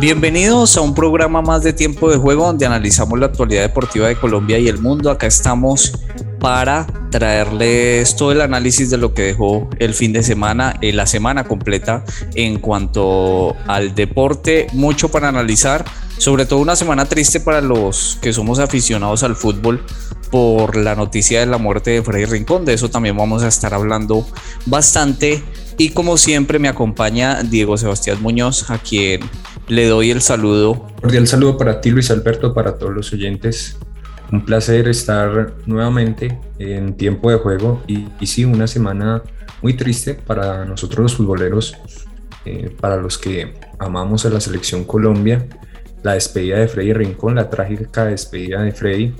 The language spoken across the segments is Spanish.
Bienvenidos a un programa más de tiempo de juego donde analizamos la actualidad deportiva de Colombia y el mundo. Acá estamos para traerles todo el análisis de lo que dejó el fin de semana, y la semana completa en cuanto al deporte, mucho para analizar, sobre todo una semana triste para los que somos aficionados al fútbol por la noticia de la muerte de Freddy Rincón, de eso también vamos a estar hablando bastante. Y como siempre me acompaña Diego Sebastián Muñoz, a quien le doy el saludo. Cordial saludo para ti, Luis Alberto, para todos los oyentes. Un placer estar nuevamente en tiempo de juego y, sí, una semana muy triste para nosotros los futboleros, eh, para los que amamos a la selección Colombia. La despedida de Freddy Rincón, la trágica despedida de Freddy,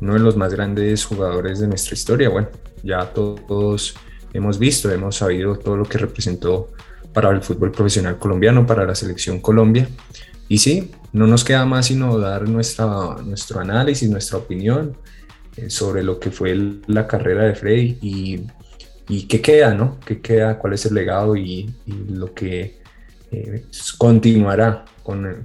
uno de los más grandes jugadores de nuestra historia. Bueno, ya todos hemos visto, hemos sabido todo lo que representó para el fútbol profesional colombiano, para la selección Colombia. Y sí, no nos queda más sino dar nuestra, nuestro análisis, nuestra opinión eh, sobre lo que fue la carrera de Freddy y, y, qué queda, ¿no? ¿Qué queda? ¿Cuál es el legado y, lo que eh, continuará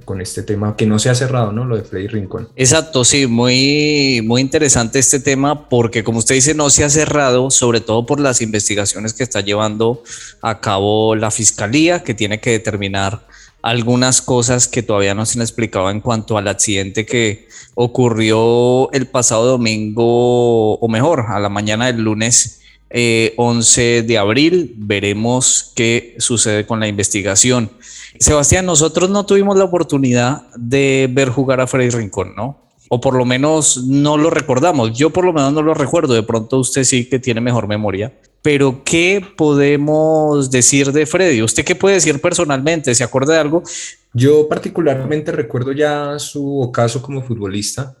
con, este tema que no se ha cerrado, ¿no? Lo de Freddy Rincón. Exacto, sí, muy, muy interesante este tema porque como usted dice, no se ha cerrado, sobre todo por las investigaciones que está llevando a cabo la fiscalía, que tiene que determinar algunas cosas que todavía no se han explicado en cuanto al accidente que ocurrió el pasado domingo, o mejor, a la mañana del lunes 11 eh, de abril. Veremos qué sucede con la investigación. Sebastián, nosotros no tuvimos la oportunidad de ver jugar a Freddy Rincón, ¿no? O por lo menos no lo recordamos. Yo por lo menos no lo recuerdo. De pronto usted sí que tiene mejor memoria. Pero ¿qué podemos decir de Freddy? ¿Usted qué puede decir personalmente? ¿Se acuerda de algo? Yo particularmente recuerdo ya su ocaso como futbolista.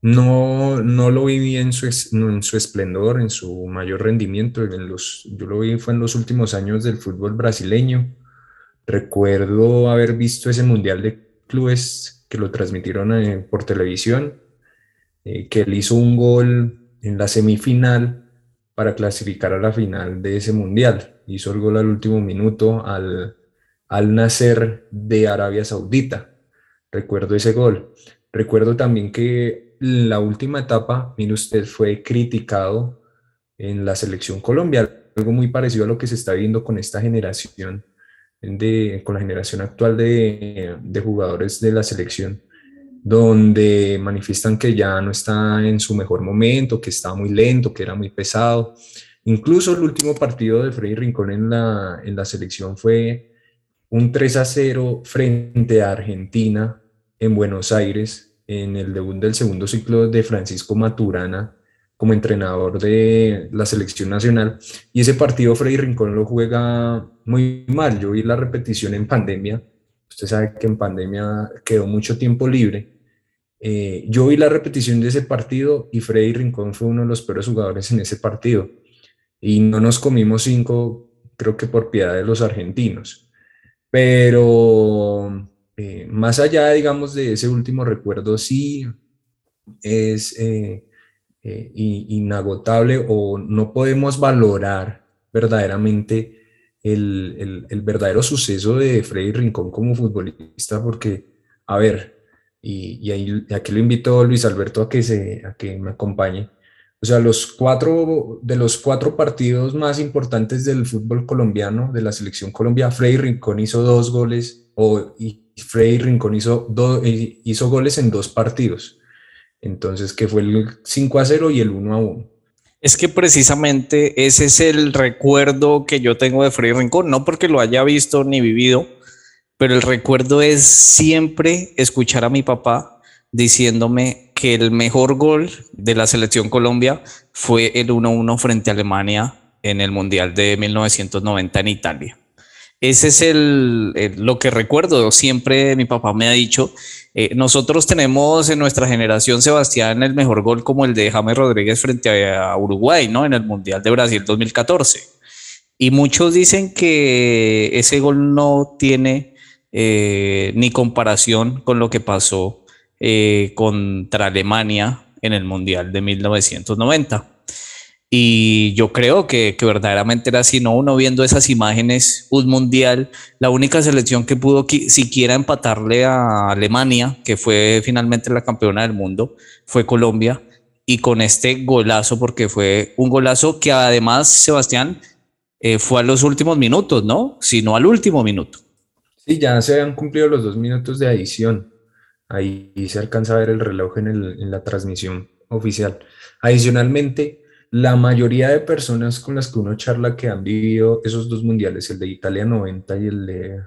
No, no lo viví en su, en su esplendor, en su mayor rendimiento. En los, yo lo vi fue en los últimos años del fútbol brasileño Recuerdo haber visto ese Mundial de Clubes que lo transmitieron eh, por televisión, eh, que él hizo un gol en la semifinal para clasificar a la final de ese Mundial. Hizo el gol al último minuto al, al nacer de Arabia Saudita. Recuerdo ese gol. Recuerdo también que la última etapa, mire usted, fue criticado en la selección Colombia, algo muy parecido a lo que se está viendo con esta generación con la generación actual de, de, jugadores de la selección, donde manifiestan que ya no está en su mejor momento, que está muy lento, que era muy pesado. Incluso el último partido de Freddy Rincón en la, en la selección fue un 3 a 0 frente a Argentina en Buenos Aires, en el debut del segundo ciclo de Francisco Maturana como entrenador de la selección nacional. Y ese partido Freddy Rincón lo juega muy mal. Yo vi la repetición en pandemia. Usted sabe que en pandemia quedó mucho tiempo libre. Eh, yo vi la repetición de ese partido y Freddy Rincón fue uno de los peores jugadores en ese partido. Y no nos comimos cinco, creo que por piedad de los argentinos. Pero eh, más allá, digamos, de ese último recuerdo, sí es... Eh, eh, inagotable o no podemos valorar verdaderamente el, el, verdadero suceso de Freddy Rincón como futbolista, porque, a ver, y, aquí lo invito Luis Alberto a que, se, a que me acompañe. O sea, los cuatro, de los cuatro partidos más importantes del fútbol colombiano, de la selección Colombia, Freddy Rincón hizo dos goles, o y Freddy Rincón hizo, eh, hizo goles en dos partidos. Entonces, que fue el 5 a 0 y el 1 a 1. Es que precisamente ese es el recuerdo que yo tengo de Freddy Rincón, no porque lo haya visto ni vivido, pero el recuerdo es siempre escuchar a mi papá diciéndome que el mejor gol de la selección Colombia fue el 1-1 frente a Alemania en el Mundial de 1990 en Italia. Ese es el, lo que recuerdo. Siempre mi papá me ha dicho, eh, nosotros tenemos en nuestra generación, Sebastián, el mejor gol como el de James Rodríguez frente a Uruguay, ¿no? En el Mundial de Brasil 2014. Y muchos dicen que ese gol no tiene eh, ni comparación con lo que pasó eh, contra Alemania en el Mundial de 1990. Y yo creo que, verdaderamente era así, ¿no? Uno viendo esas imágenes, un mundial, la única selección que pudo siquiera empatarle a Alemania, que fue finalmente la campeona del mundo, fue Colombia. Y con este golazo, porque fue un golazo que además, Sebastián, eh, fue a los últimos minutos, ¿no? Sino al último minuto. Sí, ya se habían cumplido los dos minutos de adición. Ahí se alcanza a ver el reloj en, el, en la transmisión oficial. Adicionalmente, la mayoría de personas con las que uno charla que han vivido esos dos mundiales, el de Italia 90 y el de,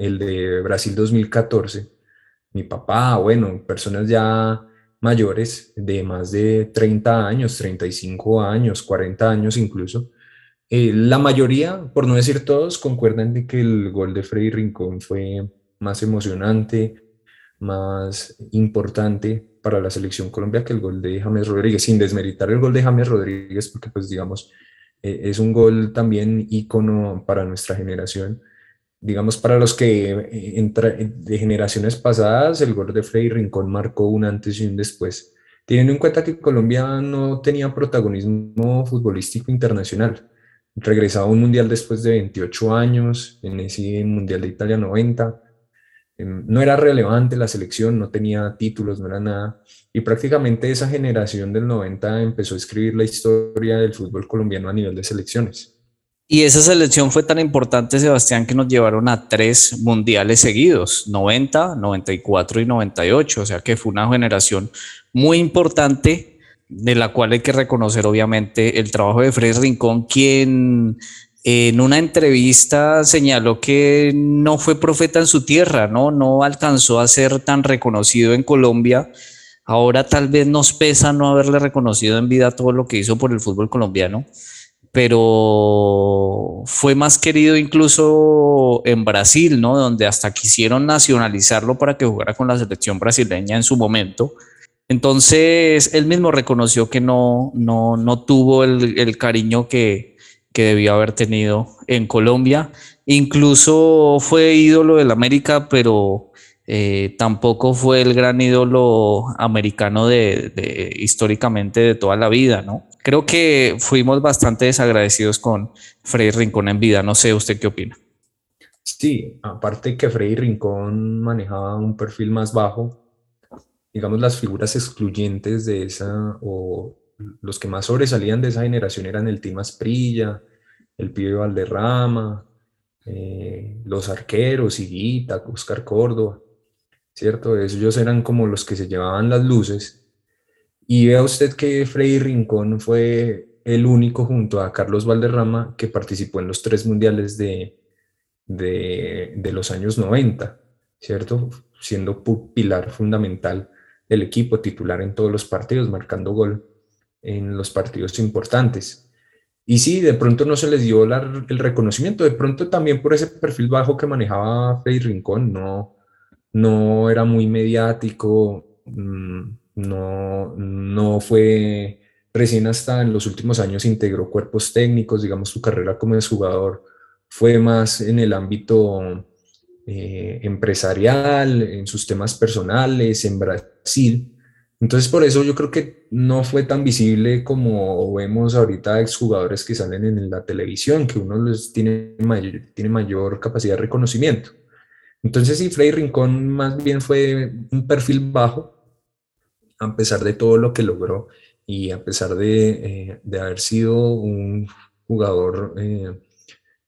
el de Brasil 2014, mi papá, bueno, personas ya mayores de más de 30 años, 35 años, 40 años incluso, eh, la mayoría, por no decir todos, concuerdan de que el gol de Freddy Rincón fue más emocionante, más importante para la selección Colombia que el gol de James Rodríguez, sin desmeritar el gol de James Rodríguez, porque pues digamos, eh, es un gol también ícono para nuestra generación. Digamos, para los que eh, de generaciones pasadas, el gol de Freddy Rincón marcó un antes y un después, teniendo en cuenta que Colombia no tenía protagonismo futbolístico internacional. Regresaba a un mundial después de 28 años, en ese Mundial de Italia 90 Em, no era relevante la selección, no tenía títulos, no era nada. Y prácticamente esa generación del 90 empezó a escribir la historia del fútbol colombiano a nivel de selecciones. Y esa selección fue tan importante, Sebastián, que nos llevaron a tres mundiales seguidos, 90, 94 y 98. O sea que fue una generación muy importante de la cual hay que reconocer obviamente el trabajo de Fred Rincón, quien en una entrevista señaló que no fue profeta en su tierra, ¿no? No alcanzó a ser tan reconocido en Colombia. Ahora tal vez nos pesa no haberle reconocido en vida todo lo que hizo por el fútbol colombiano, pero fue más querido incluso en Brasil, ¿no? Donde hasta quisieron nacionalizarlo para que jugara con la selección brasileña en su momento. Entonces, él mismo reconoció que no, no, no tuvo el, el cariño que, que debió haber tenido en Colombia. Incluso fue ídolo del América, pero eh, tampoco fue el gran ídolo americano de, históricamente de toda la vida, ¿no? Creo que fuimos bastante desagradecidos con Freddy Rincón en vida. No sé, ¿usted qué opina? Sí, aparte que Freddy Rincón manejaba un perfil más bajo, digamos las figuras excluyentes de esa o los que más sobresalían de esa generación eran el Tim Asprilla, el pibe Valderrama, eh, los arqueros, Higuita, Oscar Córdoba, ¿cierto? Ellos eran como los que se llevaban las luces. Y vea usted que Freddy Rincón fue el único junto a Carlos Valderrama que participó en los tres mundiales de, de, de los años 90, ¿cierto? Siendo pilar fundamental del equipo, titular en todos los partidos, marcando gol en los partidos importantes. Y sí, de pronto no se les dio el reconocimiento, de pronto también por ese perfil bajo que manejaba Freddy Rincón, no, no era muy mediático, mm, no, no fue recién hasta en los últimos años integró cuerpos técnicos, digamos, su carrera como jugador fue más en el ámbito eh, empresarial, en sus temas personales, en Brasil, entonces, por eso yo creo que no fue tan visible como vemos ahorita exjugadores que salen en la televisión, que uno les tiene mayor, tiene mayor capacidad de reconocimiento. Entonces, sí, Freddy Rincón más bien fue un perfil bajo, a pesar de todo lo que logró y a pesar de, eh, de haber sido un jugador, eh,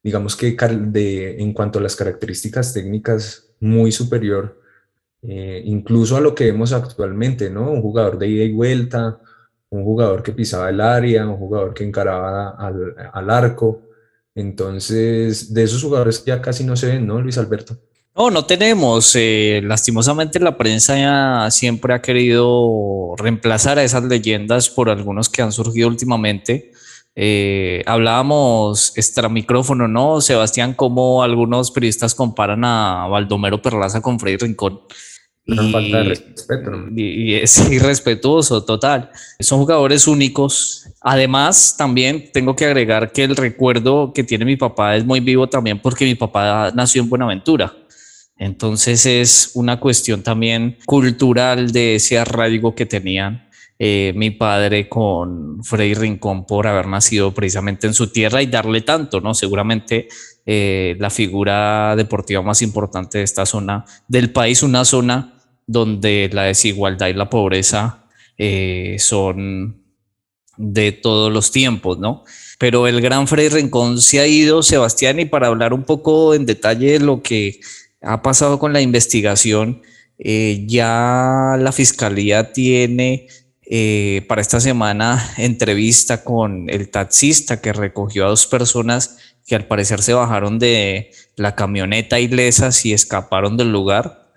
digamos que de, en cuanto a las características técnicas, muy superior eh, incluso a lo que vemos actualmente, ¿no? Un jugador de ida y vuelta, un jugador que pisaba el área, un jugador que encaraba al, al arco. Entonces, de esos jugadores ya casi no se ven, ¿no, Luis Alberto? No, no tenemos. Eh, lastimosamente la prensa ya siempre ha querido reemplazar a esas leyendas por algunos que han surgido últimamente, Eh, hablábamos extra micrófono, ¿no? Sebastián, como algunos periodistas comparan a Baldomero Perlaza con Freddy Rincón. y, falta de respeto. Y, es irrespetuoso, total. Son jugadores únicos. Además, también tengo que agregar que el recuerdo que tiene mi papá es muy vivo también porque mi papá nació en Buenaventura. Entonces es una cuestión también cultural de ese arraigo que tenían eh, mi padre con Freddy Rincón por haber nacido precisamente en su tierra y darle tanto, ¿no? Seguramente eh, la figura deportiva más importante de esta zona del país, una zona donde la desigualdad y la pobreza eh, son de todos los tiempos, ¿no? Pero el gran Freddy Rincón se ha ido, Sebastián, y para hablar un poco en detalle de lo que ha pasado con la investigación, ya la fiscalía tiene eh, para esta semana entrevista con el taxista que recogió a dos personas que al parecer se bajaron de la camioneta ilesas y escaparon del lugar.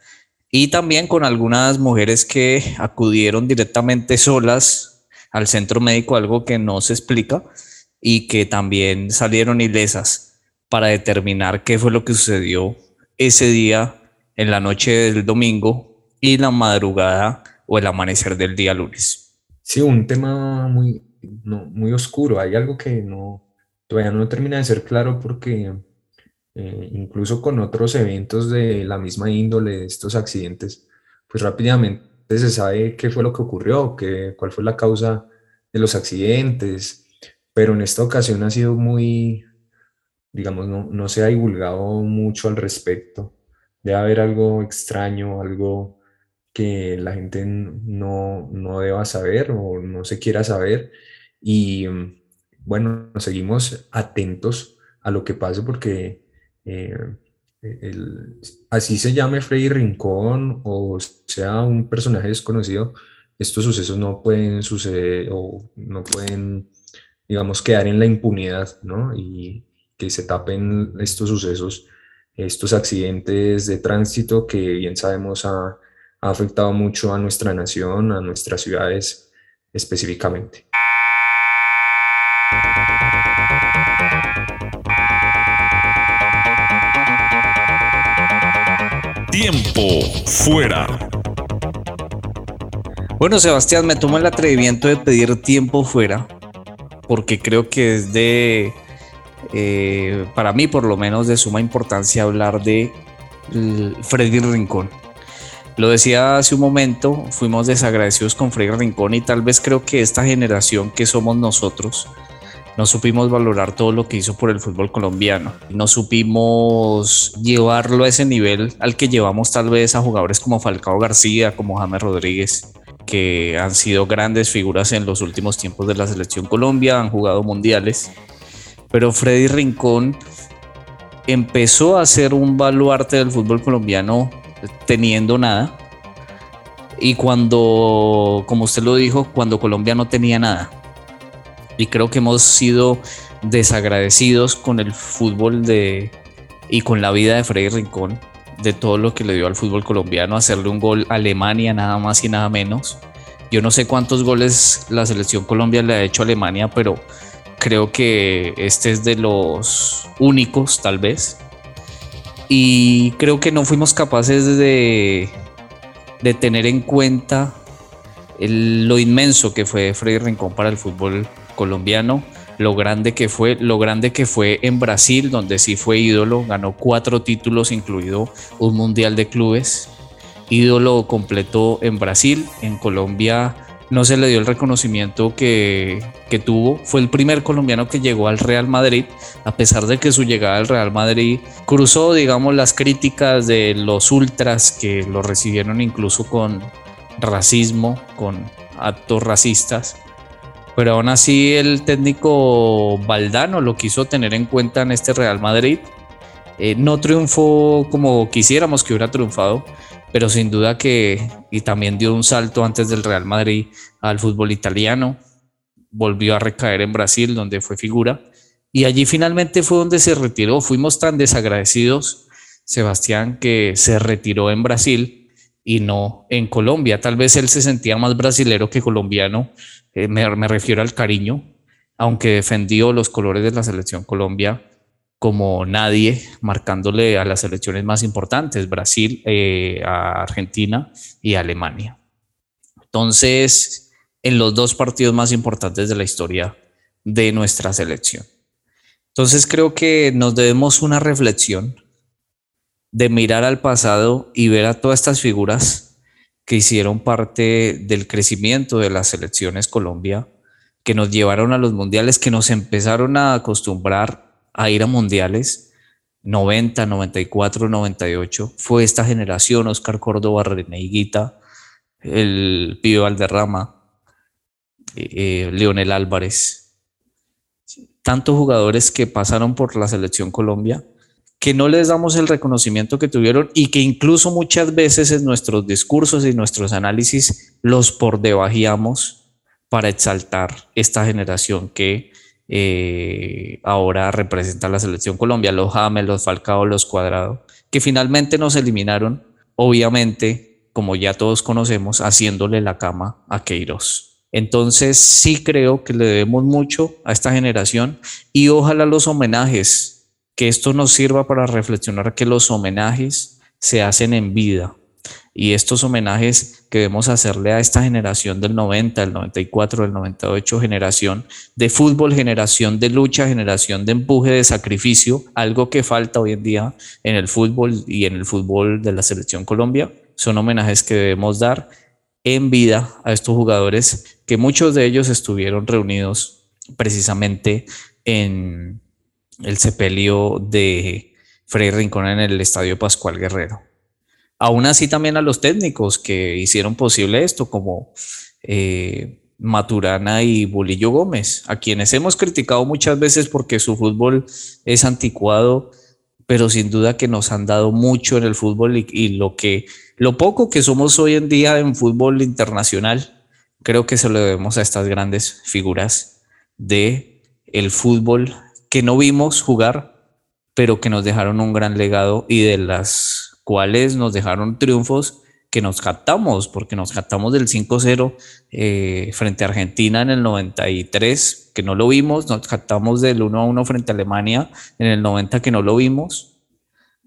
Y también con algunas mujeres que acudieron directamente solas al centro médico, algo que no se explica, y que también salieron ilesas para determinar qué fue lo que sucedió ese día en la noche del domingo y la madrugada o el amanecer del día lunes. Sí, un tema muy, muy oscuro. Hay algo que no, todavía no termina de ser claro porque eh, incluso con otros eventos de la misma índole estos accidentes, pues rápidamente se sabe qué fue lo que ocurrió, qué, cuál fue la causa de los accidentes, pero en esta ocasión ha sido muy, digamos, no, no se ha divulgado mucho al respecto. Debe haber algo extraño, algo que la gente no, no deba saber o no se quiera saber. Y mm, bueno, seguimos atentos a lo que pase porque eh, así se llame Freddy Rincón o sea un personaje desconocido, estos sucesos no pueden suceder o no pueden, digamos, quedar en la impunidad, ¿no? Y que se tapen estos sucesos, estos accidentes de tránsito que bien sabemos a ha afectado mucho a nuestra nación, a nuestras ciudades específicamente. Tiempo fuera. Bueno, Sebastián, me tomo el atrevimiento de pedir tiempo fuera porque creo que es de, eh, para mí por lo menos, de suma importancia hablar de Freddy Rincón. Lo decía hace un momento, fuimos desagradecidos con Freddy Rincón y tal vez creo que esta generación que somos nosotros no supimos valorar todo lo que hizo por el fútbol colombiano. No supimos llevarlo a ese nivel al que llevamos tal vez a jugadores como Falcao García, como James Rodríguez, que han sido grandes figuras en los últimos tiempos de la selección Colombia, han jugado mundiales. Pero Freddy Rincón empezó a ser un baluarte del fútbol colombiano teniendo nada. Y cuando, como usted lo dijo, cuando Colombia no tenía nada. Y creo que hemos sido desagradecidos con el fútbol de, y con la vida de Freddy Rincón, de todo lo que le dio al fútbol colombiano, hacerle un gol a Alemania nada más y nada menos. Yo no sé cuántos goles la selección Colombia le ha hecho a Alemania, pero creo que este es de los únicos tal vez y creo que no fuimos capaces de, de tener en cuenta lo inmenso que fue Freddy Rincón para el fútbol colombiano, lo grande que fue, lo grande que fue en Brasil, donde sí fue ídolo, ganó cuatro títulos, incluido un mundial de clubes, ídolo completo en Brasil, en Colombia no se le dio el reconocimiento que, tuvo. Fue el primer colombiano que llegó al Real Madrid, a pesar de que su llegada al Real Madrid cruzó, digamos, las críticas de los ultras que lo recibieron incluso con racismo, con actos racistas. Pero aún así el técnico Valdano lo quiso tener en cuenta en este Real Madrid. Eh, no triunfó como quisiéramos que hubiera triunfado, pero sin duda que, y también dio un salto antes del Real Madrid al fútbol italiano, volvió a recaer en Brasil, donde fue figura, y allí finalmente fue donde se retiró. Fuimos tan desagradecidos, Sebastián, que se retiró en Brasil y no en Colombia. Tal vez él se sentía más brasilero que colombiano, eh, me, me refiero al cariño, aunque defendió los colores de la selección Colombia como nadie, marcándole a las selecciones más importantes, Brasil, eh, a Argentina y Alemania. Entonces, en los dos partidos más importantes de la historia de nuestra selección. Entonces, creo que nos debemos una reflexión de mirar al pasado y ver a todas estas figuras que hicieron parte del crecimiento de las selecciones Colombia, que nos llevaron a los mundiales, que nos empezaron a acostumbrar a ir a mundiales 90, 94, 98. Fue esta generación, Oscar Córdoba, René Higuita, el Pío Valderrama, eh, eh, Leonel Álvarez. Tantos jugadores que pasaron por la selección Colombia que no les damos el reconocimiento que tuvieron y que incluso muchas veces en nuestros discursos y nuestros análisis los por debajíamos para exaltar esta generación que eh, ahora representa la selección Colombia, los James, los Falcao, los Cuadrado, que finalmente nos eliminaron, obviamente, como ya todos conocemos, haciéndole la cama a Queiroz. Entonces sí creo que le debemos mucho a esta generación y ojalá los homenajes que esto nos sirva para reflexionar que los homenajes se hacen en vida y estos homenajes que debemos hacerle a esta generación del 90, del 94, del 98, generación de fútbol, generación de lucha, generación de empuje, de sacrificio, algo que falta hoy en día en el fútbol y en el fútbol de la selección Colombia, son homenajes que debemos dar en vida a estos jugadores que muchos de ellos estuvieron reunidos precisamente en, el sepelio de Frei Rincón en el Estadio Pascual Guerrero. Aún así también a los técnicos que hicieron posible esto, como eh, Maturana y Bolillo Gómez, a quienes hemos criticado muchas veces porque su fútbol es anticuado, pero sin duda que nos han dado mucho en el fútbol y, y lo que lo poco que somos hoy en día en fútbol internacional, creo que se lo debemos a estas grandes figuras de el fútbol que no vimos jugar, pero que nos dejaron un gran legado y de las cuales nos dejaron triunfos que nos captamos, porque nos captamos del 5-0 eh, frente a Argentina en el 93, que no lo vimos, nos captamos del 1-1 frente a Alemania en el 90, que no lo vimos.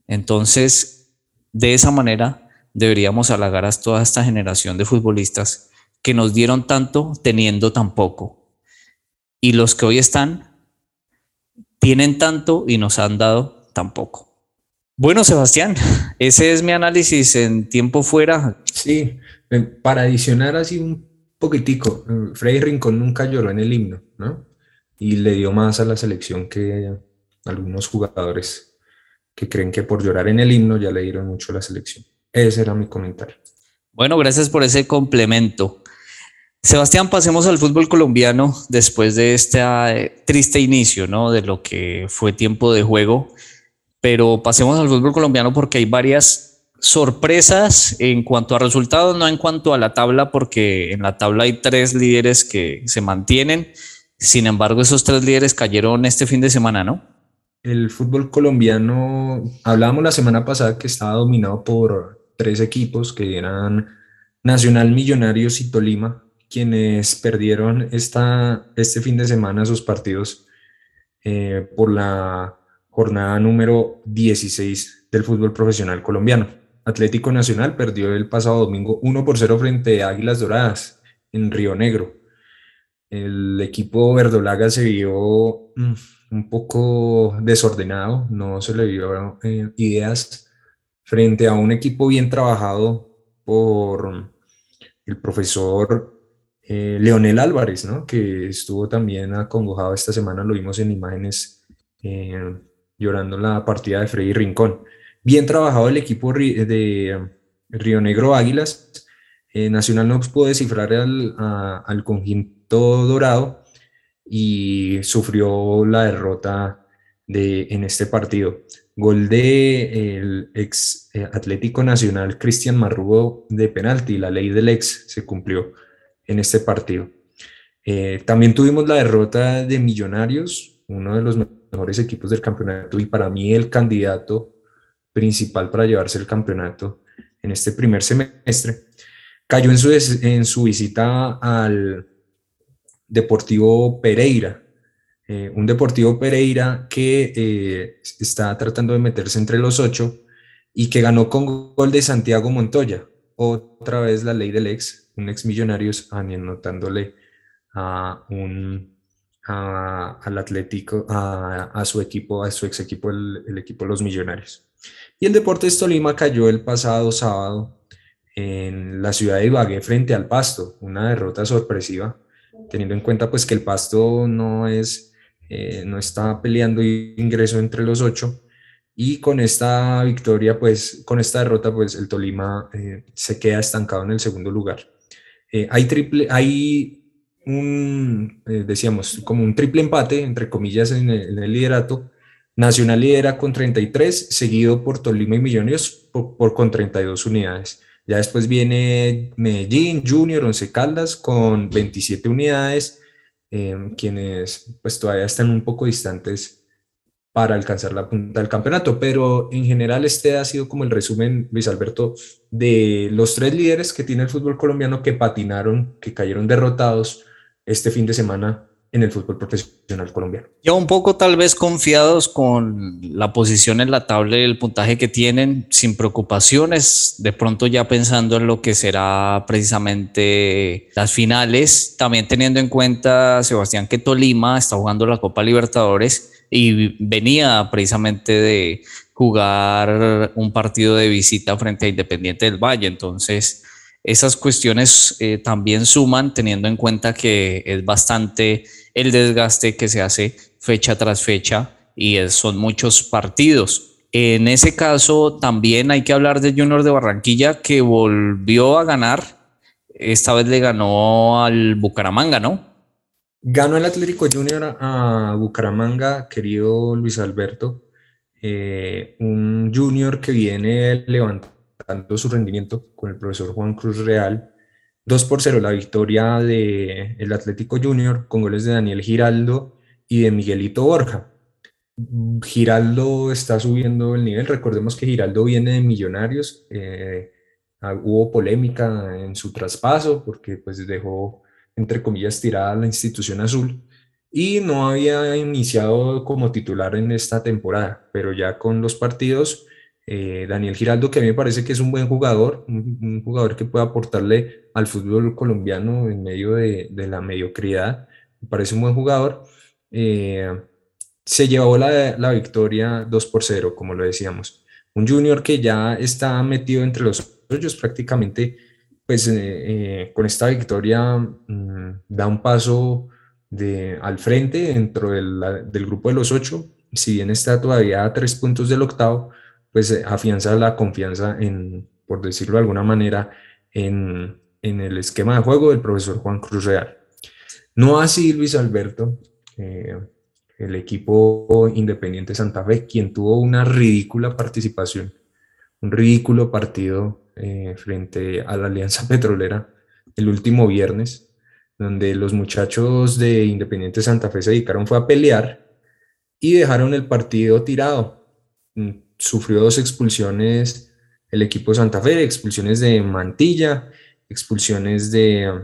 Entonces, de esa manera deberíamos halagar a toda esta generación de futbolistas que nos dieron tanto teniendo tan poco. Y los que hoy están tienen tanto y nos han dado tan poco. Bueno, Sebastián, ese es mi análisis en tiempo fuera. Sí, para adicionar así un poquitico, Freddy Rincón nunca lloró en el himno, ¿no? Y le dio más a la selección que algunos jugadores que creen que por llorar en el himno ya le dieron mucho a la selección. Ese era mi comentario. Bueno, gracias por ese complemento. Sebastián, pasemos al fútbol colombiano después de este eh, triste inicio, ¿no? De lo que fue tiempo de juego. Pero pasemos al fútbol colombiano porque hay varias sorpresas en cuanto a resultados, no en cuanto a la tabla, porque en la tabla hay tres líderes que se mantienen. Sin embargo, esos tres líderes cayeron este fin de semana, ¿no? El fútbol colombiano, hablábamos la semana pasada que estaba dominado por tres equipos que eran Nacional Millonarios y Tolima, quienes perdieron esta, este fin de semana sus partidos eh, por la jornada número 16 del fútbol profesional colombiano. Atlético Nacional perdió el pasado domingo 1 por 0 frente a Águilas Doradas en Río Negro. El equipo verdolaga se vio mm, un poco desordenado, no se le vio eh, ideas frente a un equipo bien trabajado por el profesor eh, Leonel Álvarez, ¿no? que estuvo también acongojado esta semana, lo vimos en imágenes eh, llorando la partida de Freddy Rincón. Bien trabajado el equipo de Río Negro Águilas. Eh, Nacional no pudo descifrar al, al conjunto dorado y sufrió la derrota de, en este partido. Gol de el ex Atlético Nacional Cristian Marrugo de penalti, la ley del ex se cumplió en este partido. Eh, también tuvimos la derrota de Millonarios, uno de los mejores equipos del campeonato y para mí el candidato principal para llevarse el campeonato en este primer semestre. Cayó en su, en su visita al Deportivo Pereira, Eh, un Deportivo Pereira que eh, está tratando de meterse entre los ocho y que ganó con gol de Santiago Montoya. Otra vez la ley del ex, un ex Millonarios anotándole a un, al Atlético, a, su equipo, a su ex equipo, el, equipo Los Millonarios. Y el Deportes Tolima cayó el pasado sábado en la ciudad de Ibagué frente al Pasto, una derrota sorpresiva, teniendo en cuenta pues que el Pasto no es, eh, no está peleando ingreso entre los ocho, y con esta victoria, pues, con esta derrota, pues el Tolima eh, se queda estancado en el segundo lugar. Eh, hay triple, hay un, decíamos, como un triple empate, entre comillas, en el, liderato. Nacional lidera con 33, seguido por Tolima y Millonarios por con 32 unidades. Ya después viene Medellín, Junior, Once Caldas con 27 unidades, em, quienes pues todavía están un poco distantes para alcanzar la punta del campeonato, pero en general este ha sido como el resumen, Luis Alberto, de los tres líderes que tiene el fútbol colombiano que patinaron, que cayeron derrotados este fin de semana en el fútbol profesional colombiano. Ya un poco tal vez confiados con la posición en la tabla y el puntaje que tienen, sin preocupaciones, de pronto ya pensando en lo que será precisamente las finales, también teniendo en cuenta, Sebastián, que Tolima está jugando la Copa Libertadores y venía precisamente de jugar un partido de visita frente a Independiente del Valle, entonces esas cuestiones eh, también suman teniendo en cuenta que es bastante el desgaste que se hace fecha tras fecha y son muchos partidos. En ese caso también hay que hablar de Junior de Barranquilla que volvió a ganar. Esta vez le ganó al Bucaramanga, ¿no? Ganó el Atlético Junior a Bucaramanga, querido Luis Alberto. Eh, un Junior que viene levantando su rendimiento con el profesor Juan Cruz Real. 2 por 0 la victoria del el Atlético Junior con goles de Daniel Giraldo y de Miguelito Borja. Giraldo está subiendo el nivel. Recordemos que Giraldo viene de Millonarios. Eh, ah, hubo polémica en su traspaso porque pues dejó, entre comillas, tirada la institución azul y no había iniciado como titular en esta temporada, pero ya con los partidos eh, Daniel Giraldo, que a mí me parece que es un buen jugador, un, jugador que puede aportarle al fútbol colombiano en medio de, la mediocridad, me parece un buen jugador. Eh, se llevó la, victoria 2 por 0, como lo decíamos. Un junior que ya está metido entre los hoyos prácticamente, pues eh, con esta victoria mm, da un paso al frente dentro del, del grupo de los ocho, si bien está todavía a tres puntos del octavo, pues eh, afianza la confianza en, por decirlo de alguna manera, en, en el esquema de juego del profesor Juan Cruz Real. No así Luis Alberto, eh, el equipo Independiente Santa Fe, quien tuvo una ridícula participación, un ridículo partido eh, frente a la Alianza Petrolera el último viernes, donde los muchachos de Independiente Santa Fe se dedicaron fue a pelear y dejaron el partido tirado mm, sufrió dos expulsiones el equipo de Santa Fe, expulsiones de Mantilla, expulsiones de um,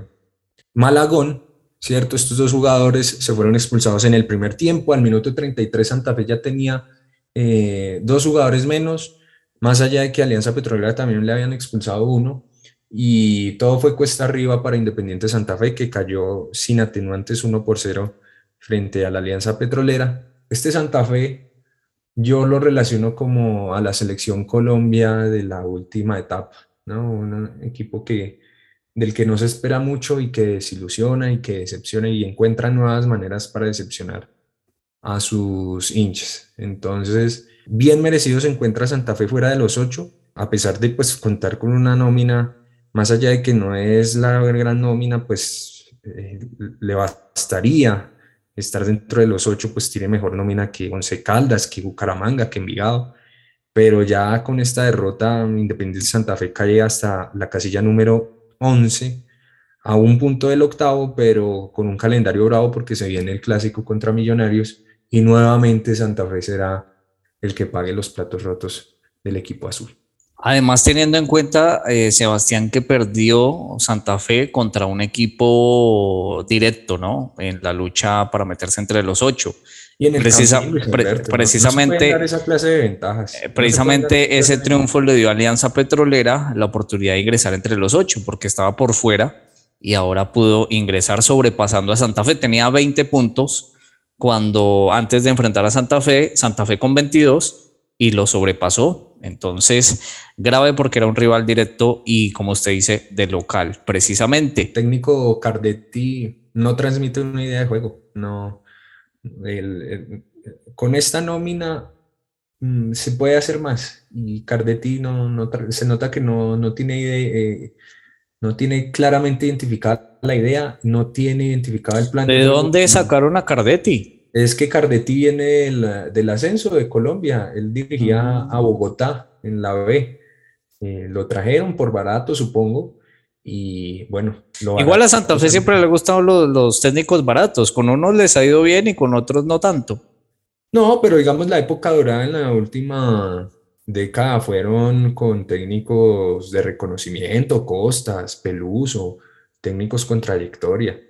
Malagón, ¿cierto? Estos dos jugadores se fueron expulsados en el primer tiempo, al minuto 33 Santa Fe ya tenía eh, dos jugadores menos, más allá de que Alianza Petrolera también le habían expulsado uno, y todo fue cuesta arriba para Independiente Santa Fe, que cayó sin atenuantes 1 por 0 frente a la Alianza Petrolera. Este Santa Fe yo lo relaciono como a la selección Colombia de la última etapa, ¿no? Un equipo que, del que no se espera mucho y que desilusiona y que decepciona y encuentra nuevas maneras para decepcionar a sus hinchas. Entonces, bien merecido se encuentra Santa Fe fuera de los ocho, a pesar de pues contar con una nómina, más allá de que no es la gran nómina, pues eh, le bastaría estar dentro de los ocho, pues tiene mejor nómina que Once Caldas, que Bucaramanga, que Envigado. Pero ya con esta derrota, Independiente Santa Fe cae hasta la casilla número 11, a un punto del octavo, pero con un calendario bravo porque se viene el clásico contra Millonarios y nuevamente Santa Fe será el que pague los platos rotos del equipo azul. Además, teniendo en cuenta, eh, Sebastián, que perdió Santa Fe contra un equipo directo, ¿no? En la lucha para meterse entre los ocho. Y en el Precisa- pre- precisamente- no esa clase de ventajas. Eh, No Precisamente ese triunfo le dio a Alianza Petrolera la oportunidad de ingresar entre los ocho, porque estaba por fuera y ahora pudo ingresar sobrepasando a Santa Fe. Tenía 20 puntos cuando antes de enfrentar a Santa Fe, Santa Fe con 22 y lo sobrepasó. Entonces, grave porque era un rival directo y, como usted dice, de local, precisamente. técnico Cardetti no transmite una idea de juego. No, el- el- con esta nómina mm, se puede hacer más. Y Cardetti no, se nota que no, no tiene idea, eh, no tiene claramente identificada la idea, no tiene identificado el plan ¿De dónde sacaron a Cardetti? Es que Cardetti viene del, del ascenso de Colombia. Él dirigía Mm. a Bogotá en la B. Eh, lo trajeron por barato, supongo. Y bueno, lo Igual a Santa Fe siempre le los, los técnicos baratos. Con unos les ha ido bien y con otros no tanto. No, pero digamos la época dorada en la última década fueron con técnicos de reconocimiento, Costas, Peluso, técnicos con trayectoria.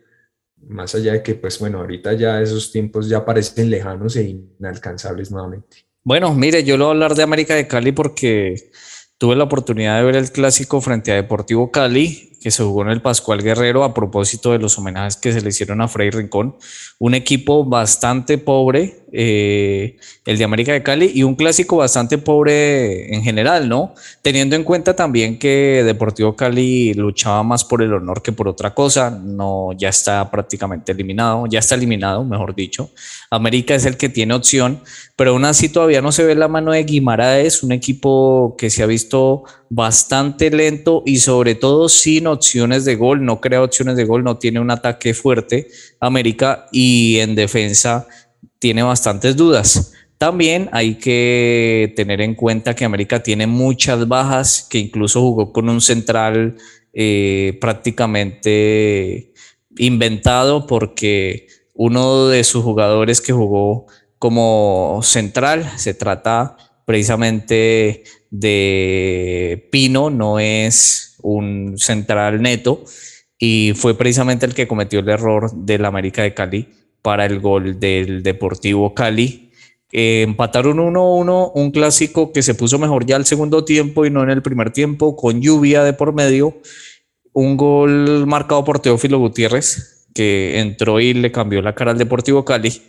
Más allá de que, pues bueno, ahorita ya esos tiempos ya parecen lejanos e inalcanzables nuevamente. Bueno, mire, yo le voy a hablar de América de Cali porque tuve la oportunidad de ver el clásico frente a Deportivo Cali, que se jugó en el Pascual Guerrero a propósito de los homenajes que se le hicieron a Frei Rincón. Un equipo bastante pobre, eh, el de América de Cali, y un clásico bastante pobre en general, ¿no? Teniendo en cuenta también que Deportivo Cali luchaba más por el honor que por otra cosa, no, ya está prácticamente eliminado, ya está eliminado, mejor dicho. América es el que tiene opción, pero aún así todavía no se ve la mano de Guimaraes, un equipo que se ha visto bastante lento y sobre todo sin opciones de gol, no crea opciones de gol, no tiene un ataque fuerte América y en defensa tiene bastantes dudas. También hay que tener en cuenta que América tiene muchas bajas, que incluso jugó con un central eh, prácticamente inventado porque uno de sus jugadores que jugó como central se trata precisamente de Pino, no es un central neto y fue precisamente el que cometió el error del América de Cali para el gol del Deportivo Cali. Eh, empataron 1-1, un clásico que se puso mejor ya al segundo tiempo y no en el primer tiempo, con lluvia de por medio. Un gol marcado por Teófilo Gutiérrez, que entró y le cambió la cara al Deportivo Cali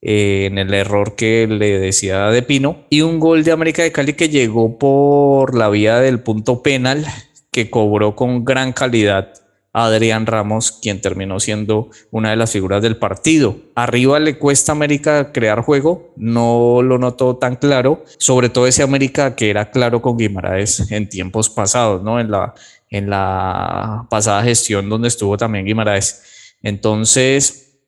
eh, en el error que le decía de Pino. Y un gol de América de Cali que llegó por la vía del punto penal, que cobró con gran calidad Adrián Ramos, quien terminó siendo una de las figuras del partido. Arriba le cuesta a América crear juego, no lo notó tan claro, sobre todo ese América que era claro con Guimaraes en tiempos pasados, ¿no? En la, en la pasada gestión donde estuvo también Guimaraes. Entonces,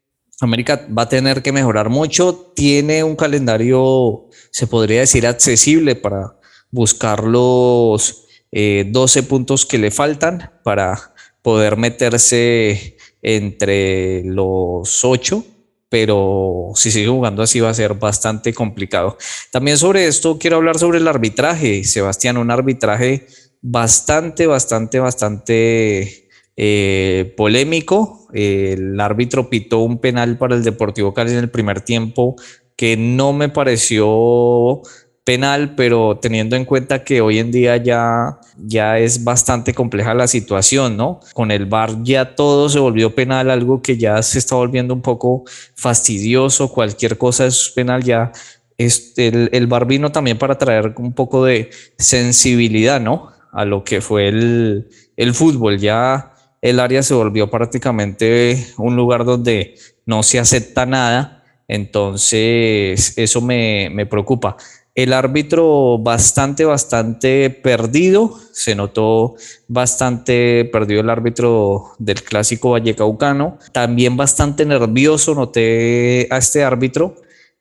América va a tener que mejorar mucho, tiene un calendario, se podría decir, accesible para buscar los eh, 12 puntos que le faltan para poder meterse entre los ocho, pero si sigue jugando así va a ser bastante complicado. También sobre esto quiero hablar sobre el arbitraje, Sebastián, un arbitraje bastante, bastante, bastante eh, polémico. El árbitro pitó un penal para el Deportivo Cali en el primer tiempo que no me pareció penal, pero teniendo en cuenta que hoy en día ya, ya es bastante compleja la situación, ¿no? Con el VAR ya todo se volvió penal, algo que ya se está volviendo un poco fastidioso, cualquier cosa es penal ya. El, el VAR vino también para traer un poco de sensibilidad, ¿no? A lo que fue el, el fútbol. Ya el área se volvió prácticamente un lugar donde no se acepta nada. Entonces, eso me, me preocupa el árbitro bastante, bastante perdido. Se notó bastante perdido el árbitro del clásico Vallecaucano. También bastante nervioso noté a este árbitro.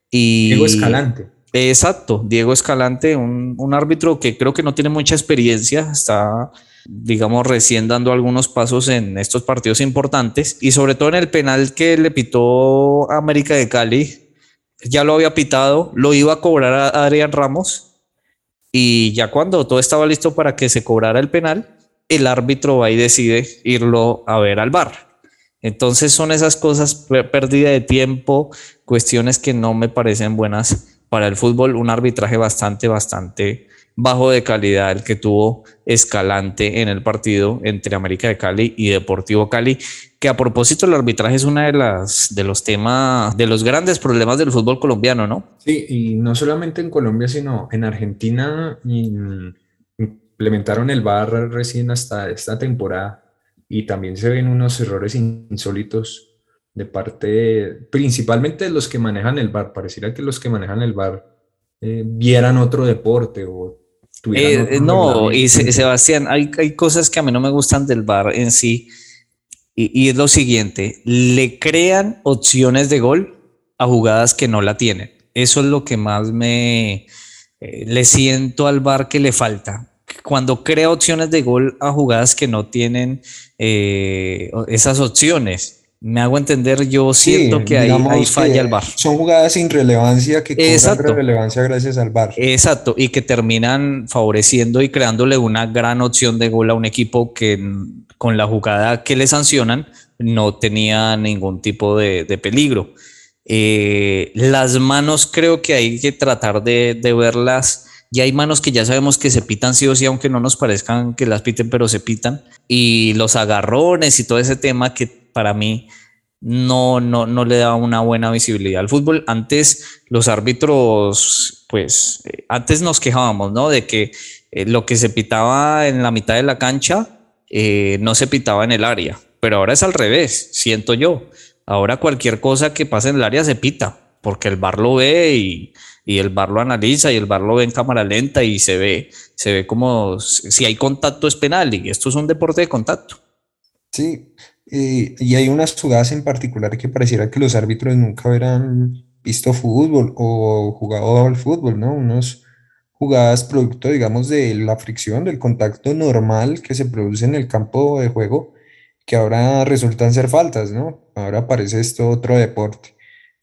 Y, Diego Escalante. Exacto, Diego Escalante, un, un árbitro que creo que no tiene mucha experiencia, está digamos, recién dando algunos pasos en estos partidos importantes y sobre todo en el penal que le pitó a América de Cali, ya lo había pitado, lo iba a cobrar a Adrián Ramos y ya cuando todo estaba listo para que se cobrara el penal, el árbitro va y decide irlo a ver al bar. Entonces son esas cosas, pérdida de tiempo, cuestiones que no me parecen buenas para el fútbol, un arbitraje bastante, bastante bajo de calidad el que tuvo Escalante en el partido entre América de Cali y Deportivo Cali, que a propósito el arbitraje es una de de los temas, de los grandes problemas del fútbol colombiano, ¿no? Sí, y no solamente en Colombia, sino en Argentina implementaron el VAR recién hasta esta temporada y también se ven unos errores insólitos de parte, principalmente de los que manejan el bar. Pareciera que los que manejan el bar eh, vieran otro deporte o eh, No, y Sebastián, hay, hay cosas que a mí no me gustan del bar en sí. Y, es lo siguiente, le crean opciones de gol a jugadas que no la tienen. Eso es lo que más me eh, le siento al bar que le falta cuando crea opciones de gol a jugadas que no tienen eh, esas opciones. Me hago entender, yo siento que ahí, ahí falla el bar. Son jugadas sin relevancia que cobran relevancia gracias al bar. Exacto, y que terminan favoreciendo y creándole una gran opción de gol a un equipo que con la jugada que le sancionan no tenía ningún tipo de, peligro. Eh, las manos creo que hay que tratar de, de verlas y hay manos que ya sabemos que se pitan sí o sí, aunque no nos parezcan que las piten, pero se pitan. Y los agarrones y todo ese tema que para mí no, no, no le da una buena visibilidad al fútbol. Antes los árbitros, pues, eh, antes nos quejábamos, ¿no? De que eh, lo que se pitaba en la mitad de la cancha eh, no se pitaba en el área. Pero ahora es al revés, siento yo. Ahora cualquier cosa que pase en el área se pita, porque el bar lo ve y y el bar lo analiza y el bar lo ve en cámara lenta y se ve, se ve como si hay contacto es penal y esto es un deporte de contacto. Sí, y, hay unas jugadas en particular que pareciera que los árbitros nunca hubieran visto fútbol o jugado al fútbol, ¿no? Unos jugadas producto, digamos, de la fricción, del contacto normal que se produce en el campo de juego, que ahora resultan ser faltas, ¿no? Ahora parece esto otro deporte.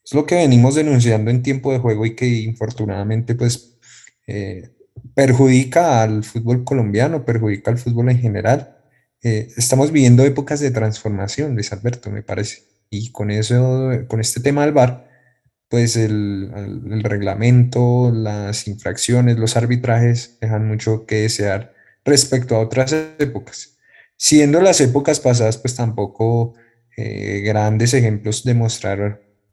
Es lo que venimos denunciando en tiempo de juego y que infortunadamente pues eh, perjudica al fútbol colombiano, perjudica al fútbol en general. Eh, estamos viviendo épocas de transformación, Luis Alberto, me parece. Y con eso, con este tema del VAR, pues el, reglamento, las infracciones, los arbitrajes dejan mucho que desear respecto a otras épocas. Siendo las épocas pasadas, pues tampoco eh, grandes ejemplos de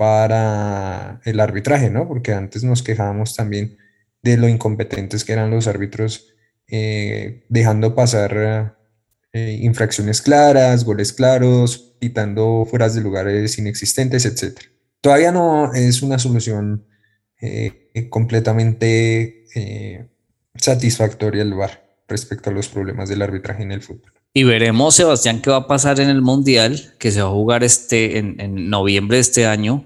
para el arbitraje, ¿no? Porque antes nos quejábamos también de lo incompetentes que eran los árbitros, eh, dejando pasar eh, infracciones claras, goles claros, pitando fueras de lugares inexistentes, etc. Todavía no es una solución eh, completamente satisfactoria el VAR respecto a los problemas del arbitraje en el fútbol. Y veremos, Sebastián, qué va a pasar en el Mundial, que se va a jugar este, en, noviembre de este año,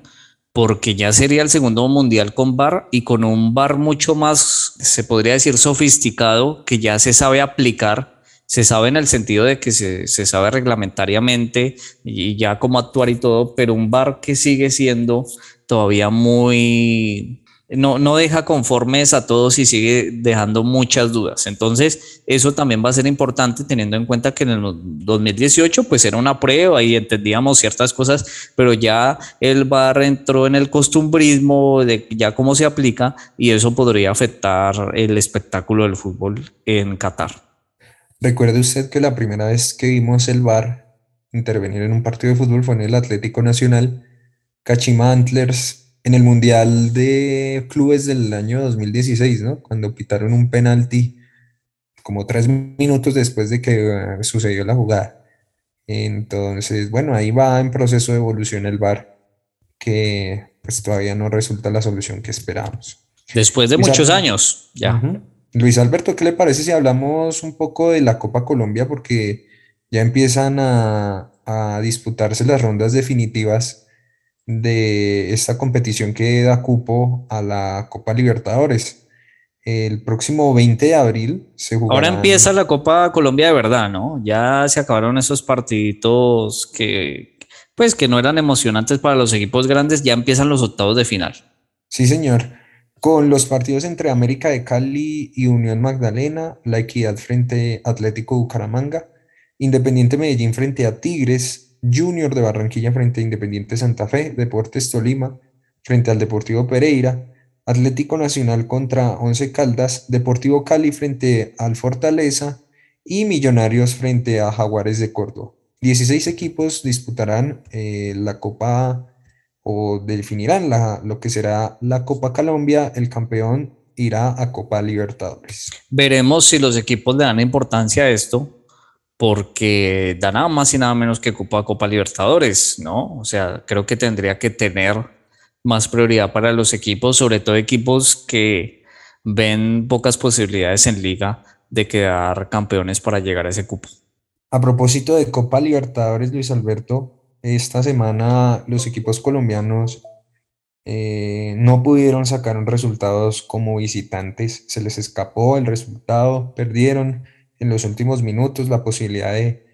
porque ya sería el segundo Mundial con VAR y con un VAR mucho más, se podría decir, sofisticado, que ya se sabe aplicar, se sabe en el sentido de que se, se sabe reglamentariamente y ya cómo actuar y todo, pero un VAR que sigue siendo todavía muy no, no deja conformes a todos y sigue dejando muchas dudas. Entonces, eso también va a ser importante teniendo en cuenta que en el 2018 pues era una prueba y entendíamos ciertas cosas, pero ya el VAR entró en el costumbrismo de ya cómo se aplica y eso podría afectar el espectáculo del fútbol en Qatar. Recuerde usted que la primera vez que vimos el VAR intervenir en un partido de fútbol fue en el Atlético Nacional, Kachima Antlers en el Mundial de Clubes del año 2016, ¿no? Cuando pitaron un penalti como tres minutos después de que eh, sucedió la jugada. Entonces, bueno, ahí va en proceso de evolución el VAR, que pues todavía no resulta la solución que esperábamos. Después de muchos años, ya. Luis Alberto, ¿qué le parece si hablamos un poco de la Copa Colombia? Porque ya empiezan a, a disputarse las rondas definitivas de esta competición que da cupo a la Copa Libertadores. El próximo 20 de abril se jugará. Ahora empieza la Copa Colombia de verdad, ¿no? Ya se acabaron esos partiditos que, pues, que no eran emocionantes para los equipos grandes, ya empiezan los octavos de final. Sí, señor. con los partidos entre América de Cali y Unión Magdalena, La Equidad frente a Atlético Bucaramanga, Independiente Medellín frente a Tigres, Junior de Barranquilla frente a Independiente Santa Fe, Deportes Tolima frente al Deportivo Pereira, Atlético Nacional contra Once Caldas, Deportivo Cali frente al Fortaleza y Millonarios frente a Jaguares de Córdoba. 16 equipos disputarán eh, la Copa o definirán la, lo que será la Copa Colombia. El campeón irá a Copa Libertadores. Veremos si los equipos le dan importancia a esto, porque da nada más y nada menos que Copa Copa Libertadores, ¿no? O sea, creo que tendría que tener más prioridad para los equipos, sobre todo equipos que ven pocas posibilidades en liga de quedar campeones para llegar a ese cupo. A propósito de Copa Libertadores, Luis Alberto, esta semana los equipos colombianos eh, no pudieron sacar resultados como visitantes, se les escapó el resultado, perdieron en los últimos minutos la posibilidad de,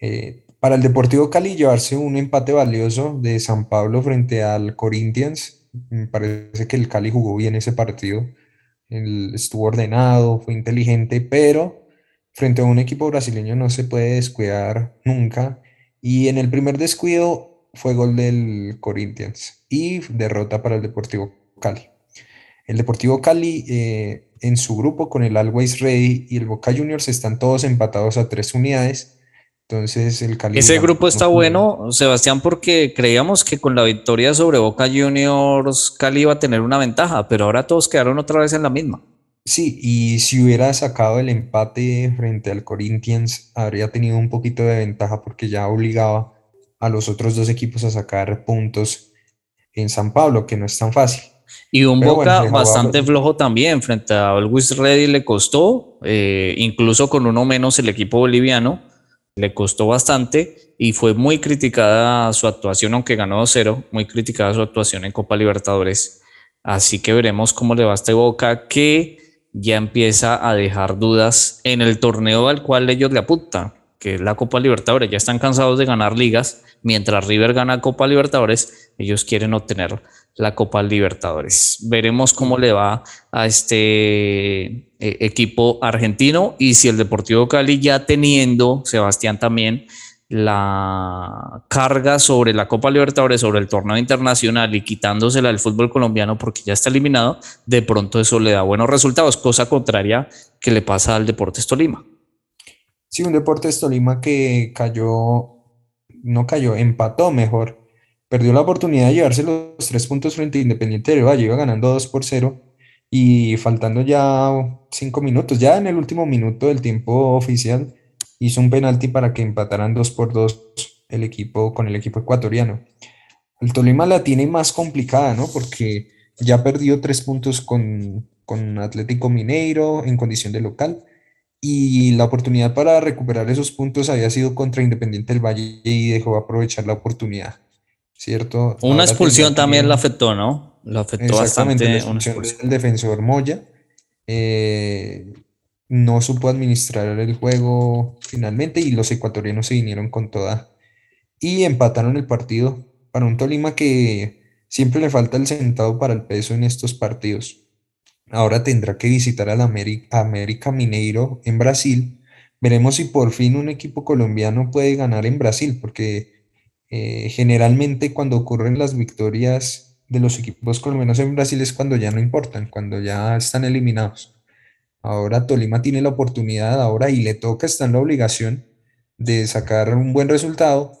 eh, para el Deportivo Cali, llevarse un empate valioso de San Pablo frente al Corinthians. Me parece que el Cali jugó bien ese partido, estuvo ordenado, fue inteligente, pero frente a un equipo brasileño no se puede descuidar nunca y en el primer descuido fue gol del Corinthians y derrota para el Deportivo Cali. El Deportivo Cali eh, en su grupo con el Always Ready y el Boca Juniors están todos empatados a tres unidades. Entonces el Cali... Ese grupo está bueno, Sebastián, porque creíamos que con la victoria sobre Boca Juniors Cali iba a tener una ventaja, pero ahora todos quedaron otra vez en la misma. Sí, y si hubiera sacado el empate frente al Corinthians, habría tenido un poquito de ventaja porque ya obligaba a los otros dos equipos a sacar puntos en San Pablo, que no es tan fácil. Y un Boca bastante flojo también, frente a Always Ready le costó, eh, incluso con uno menos el equipo boliviano, le costó bastante y fue muy criticada su actuación, aunque ganó 0, muy criticada su actuación en Copa Libertadores. Así que veremos cómo le va a este Boca, que ya empieza a dejar dudas en el torneo al cual ellos le apuntan, que es la Copa Libertadores. Ya están cansados de ganar ligas, mientras River gana Copa Libertadores, ellos quieren obtener la Copa Libertadores. Veremos cómo le va a este eh, equipo argentino y si el Deportivo Cali ya teniendo, Sebastián también, la carga sobre la Copa Libertadores, sobre el torneo internacional y quitándosela al fútbol colombiano porque ya está eliminado, de pronto eso le da buenos resultados, cosa contraria que le pasa al Deportes Tolima. Sí, un Deportes Tolima que cayó, no cayó, empató mejor, perdió la oportunidad de llevarse los tres puntos frente a Independiente de Valle, iba ganando 2 por 0 y faltando ya cinco minutos, ya en el último minuto del tiempo oficial hizo un penalti para que empataran 2 por 2 el equipo con el equipo ecuatoriano. El Tolima la tiene más complicada, ¿no? Porque ya perdió tres puntos con, con Atlético Mineiro en condición de local y la oportunidad para recuperar esos puntos había sido contra Independiente del Valle y dejó aprovechar la oportunidad, ¿cierto? Una expulsión también la afectó, ¿no? La afectó bastante. el defensor Moya. Eh, no supo administrar el juego finalmente y los ecuatorianos se vinieron con toda y empataron el partido para un Tolima que siempre le falta el centavo para el peso en estos partidos. Ahora tendrá que visitar al América, América Mineiro en Brasil. Veremos si por fin un equipo colombiano puede ganar en Brasil, porque eh, generalmente cuando ocurren las victorias de los equipos colombianos en Brasil es cuando ya no importan, cuando ya están eliminados. Ahora Tolima tiene la oportunidad ahora y le toca, está en la obligación de sacar un buen resultado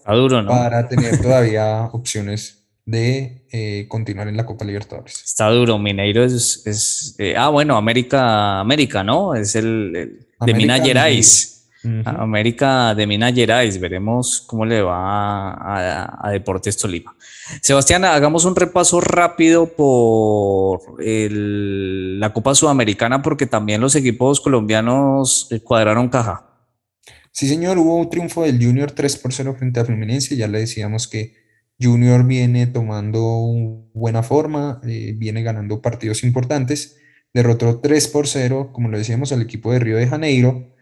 para tener todavía opciones de eh, continuar en la Copa Libertadores. Está duro, Mineiro es, eh, ah bueno, América, América, ¿no? Es el, de Minas Gerais. América de Minas Gerais, veremos cómo le va a, a Deportes Tolima. Sebastián, hagamos un repaso rápido por la Copa Sudamericana porque también los equipos colombianos eh, cuadraron caja. Sí, señor, hubo un triunfo del Junior 3 por 0 frente a Fluminense. Ya le decíamos que Junior viene tomando buena forma, eh, viene ganando partidos importantes. Derrotó 3 por 0, como lo decíamos, al equipo de Río de Janeiro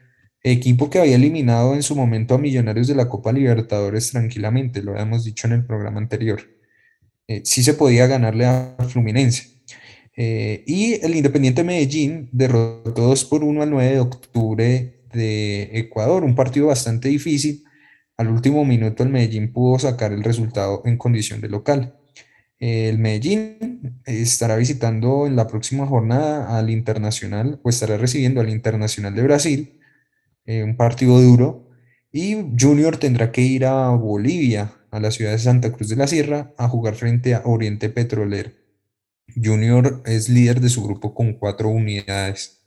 equipo que había eliminado en su momento a Millonarios de la Copa Libertadores tranquilamente, lo habíamos dicho en el programa anterior. Eh, sí se podía ganarle a Fluminense. Eh, y el Independiente Medellín derrotó 2 por 1 al 9 de octubre de Ecuador, un partido bastante difícil. Al último minuto el Medellín pudo sacar el resultado en condición de local. El Medellín estará visitando en la próxima jornada al Internacional, o estará recibiendo al Internacional de Brasil, eh, un partido duro, y Junior tendrá que ir a Bolivia, a la ciudad de Santa Cruz de la Sierra, a jugar frente a Oriente Petrolero. Junior es líder de su grupo con cuatro unidades.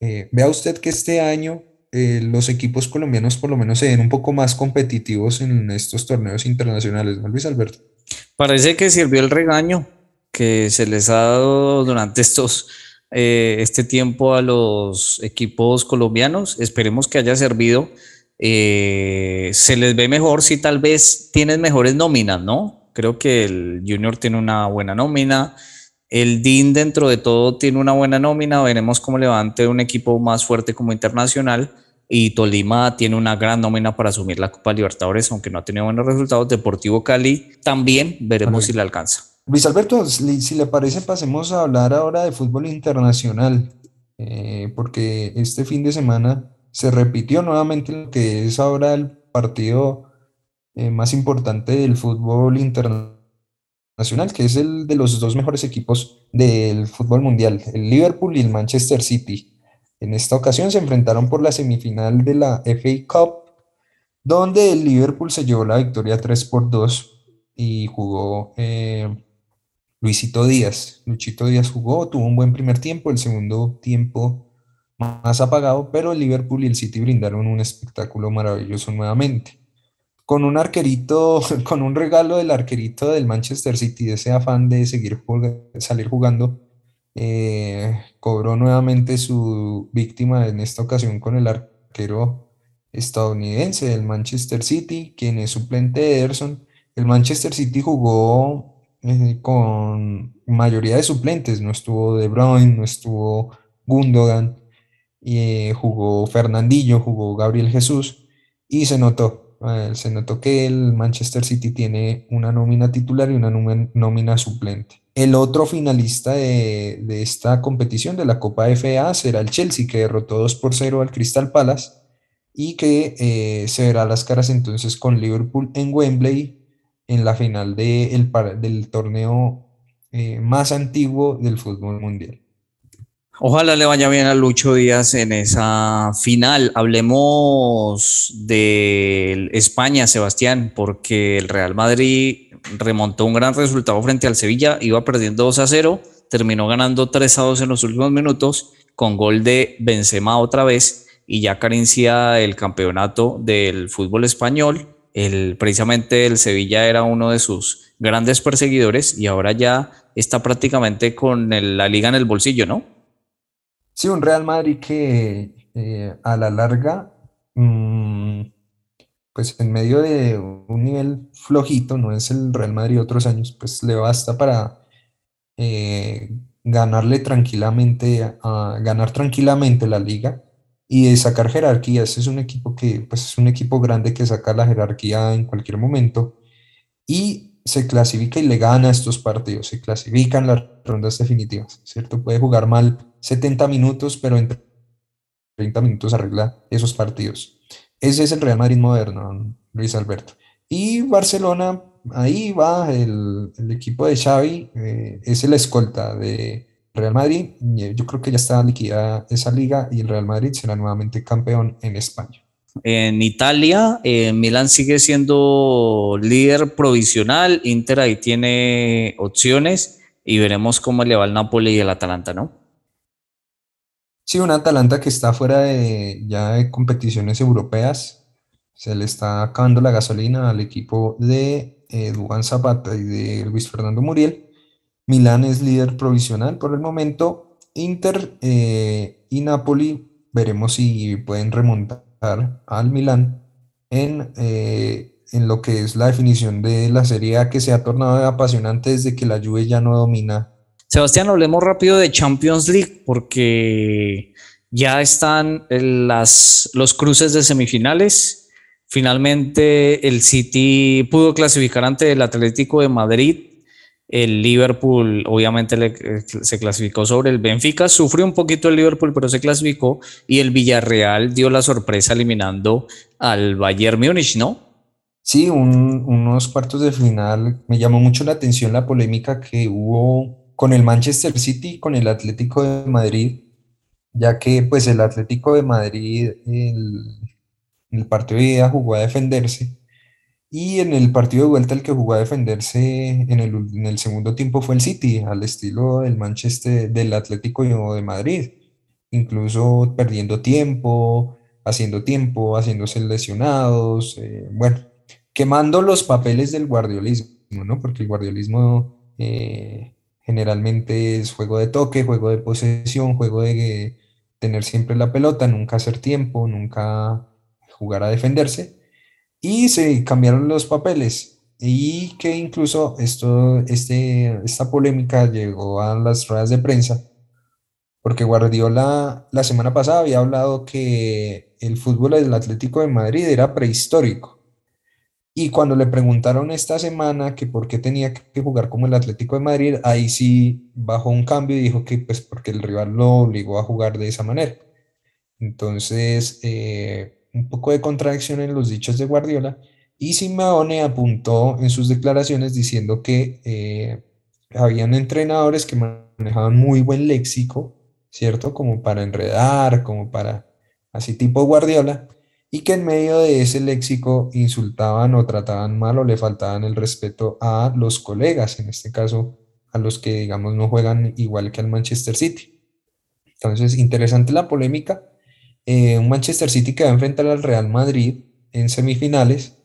Eh, vea usted que este año eh, los equipos colombianos por lo menos se ven un poco más competitivos en estos torneos internacionales, ¿no, Luis Alberto? Parece que sirvió el regaño que se les ha dado durante estos, eh, este tiempo a los equipos colombianos. Esperemos que haya servido. se les ve mejor si tal vez tienen mejores nóminas, ¿no? Creo que el Junior tiene una buena nómina. El DIN dentro de todo tiene una buena nómina, veremos cómo levante un equipo más fuerte como internacional y Tolima tiene una gran nómina para asumir la Copa Libertadores, aunque no ha tenido buenos resultados. Deportivo Cali también veremos si le alcanza. Luis Alberto, si le parece, pasemos a hablar ahora de fútbol internacional, eh, porque este fin de semana se repitió nuevamente lo que es ahora el partido eh, más importante del fútbol internacional nacional, que es el de los dos mejores equipos del fútbol mundial, el Liverpool y el Manchester City. En esta ocasión se enfrentaron por la semifinal de la FA Cup, donde el Liverpool se llevó la victoria 3 por 2 y jugó eh, Luisito Díaz. Luchito Díaz jugó, tuvo un buen primer tiempo, el segundo tiempo más apagado, pero el Liverpool y el City brindaron un espectáculo maravilloso nuevamente con un arquerito, con un regalo del arquerito del Manchester City, ese afán de seguir salir jugando, eh, cobró nuevamente su víctima en esta ocasión con el arquero estadounidense del Manchester City, quien es suplente de Ederson. El Manchester City jugó eh, con mayoría de suplentes, no estuvo De Bruyne, no estuvo Gundogan, eh, jugó Fernandillo, jugó Gabriel Jesús, y se notó, se notó que el Manchester City tiene una nómina titular y una nómina suplente. El otro finalista de, esta competición de la Copa FA será el Chelsea, que derrotó 2 por 0 al Crystal Palace y que eh, se verá las caras entonces con Liverpool en Wembley en la final del torneo eh, más antiguo del fútbol mundial. Ojalá le vaya bien a Lucho Díaz en esa final. Hablemos de España, Sebastián, porque el Real Madrid remontó un gran resultado frente al Sevilla, iba perdiendo 2 a 0, terminó ganando 3 a 2 en los últimos minutos, con gol de Benzema otra vez, y ya carencia el campeonato del fútbol español. El, precisamente el Sevilla era uno de sus grandes perseguidores y ahora ya está prácticamente con la liga en el bolsillo, ¿no? Sí, un Real Madrid que eh, a la larga, mm, pues en medio de un nivel flojito, no es el Real Madrid de otros años, pues le basta para eh, ganarle tranquilamente, ganar tranquilamente la liga y de sacar jerarquía. Ese es un equipo que, pues es un equipo grande que saca la jerarquía en cualquier momento y se clasifica y le gana estos partidos, se clasifican las rondas definitivas, ¿cierto? Puede jugar mal 70 minutos, pero en 30 minutos arregla esos partidos. Ese es el Real Madrid moderno, Luis Alberto. Y Barcelona, ahí va el, equipo de Xavi, eh, es el escolta de Real Madrid. Yo creo que ya está liquidada esa liga y el Real Madrid será nuevamente campeón en España. En Italia, eh, Milán sigue siendo líder provisional, Inter ahí tiene opciones y veremos cómo le va al Napoli y el Atalanta, ¿no? Sí, un Atalanta que está fuera de ya de competiciones europeas. Se le está acabando la gasolina al equipo de eh, Zapata y de Luis Fernando Muriel. Milán es líder provisional por el momento. Inter eh, y Napoli veremos si pueden remontar al Milán en, eh, en lo que es la definición de la Serie A que se ha tornado apasionante desde que la Juve ya no domina Sebastián, hablemos rápido de Champions League porque ya están las, los cruces de semifinales. Finalmente el City pudo clasificar ante el Atlético de Madrid El Liverpool obviamente eh, se clasificó sobre el Benfica, sufrió un poquito el Liverpool, pero se clasificó y el Villarreal dio la sorpresa eliminando al Bayern Múnich, ¿no? Sí, unos cuartos de final. Me llamó mucho la atención la polémica que hubo con el Manchester City, con el Atlético de Madrid, ya que pues el Atlético de Madrid, el, el partido de ida jugó a defenderse y en el partido de vuelta el que jugó a defenderse en el, en el segundo tiempo fue el City, al estilo del Manchester, del Atlético de Madrid, incluso perdiendo tiempo, haciendo tiempo, haciéndose lesionados, eh, bueno, quemando los papeles del guardiolismo, ¿no? Porque el guardiolismo eh, generalmente es juego de toque, juego de posesión, juego de tener siempre la pelota, nunca hacer tiempo, nunca jugar a defenderse y se cambiaron los papeles y que incluso esto, este, esta polémica llegó a las ruedas de prensa porque Guardiola la semana pasada había hablado que el fútbol del Atlético de Madrid era prehistórico. Y cuando le preguntaron esta semana que por qué tenía que jugar como el Atlético de Madrid, ahí sí bajó un cambio y dijo que pues porque el rival lo obligó a jugar de esa manera. Entonces, eh, un poco de contradicción en los dichos de Guardiola, y Simeone apuntó en sus declaraciones diciendo que eh, habían entrenadores que manejaban muy buen léxico, ¿cierto? Como para enredar, como para así tipo Guardiola, y que en medio de ese léxico insultaban o trataban mal o le faltaban el respeto a los colegas, en este caso a los que digamos no juegan igual que al Manchester City. Entonces, interesante la polémica eh, un Manchester City que va a enfrentar al Real Madrid en semifinales.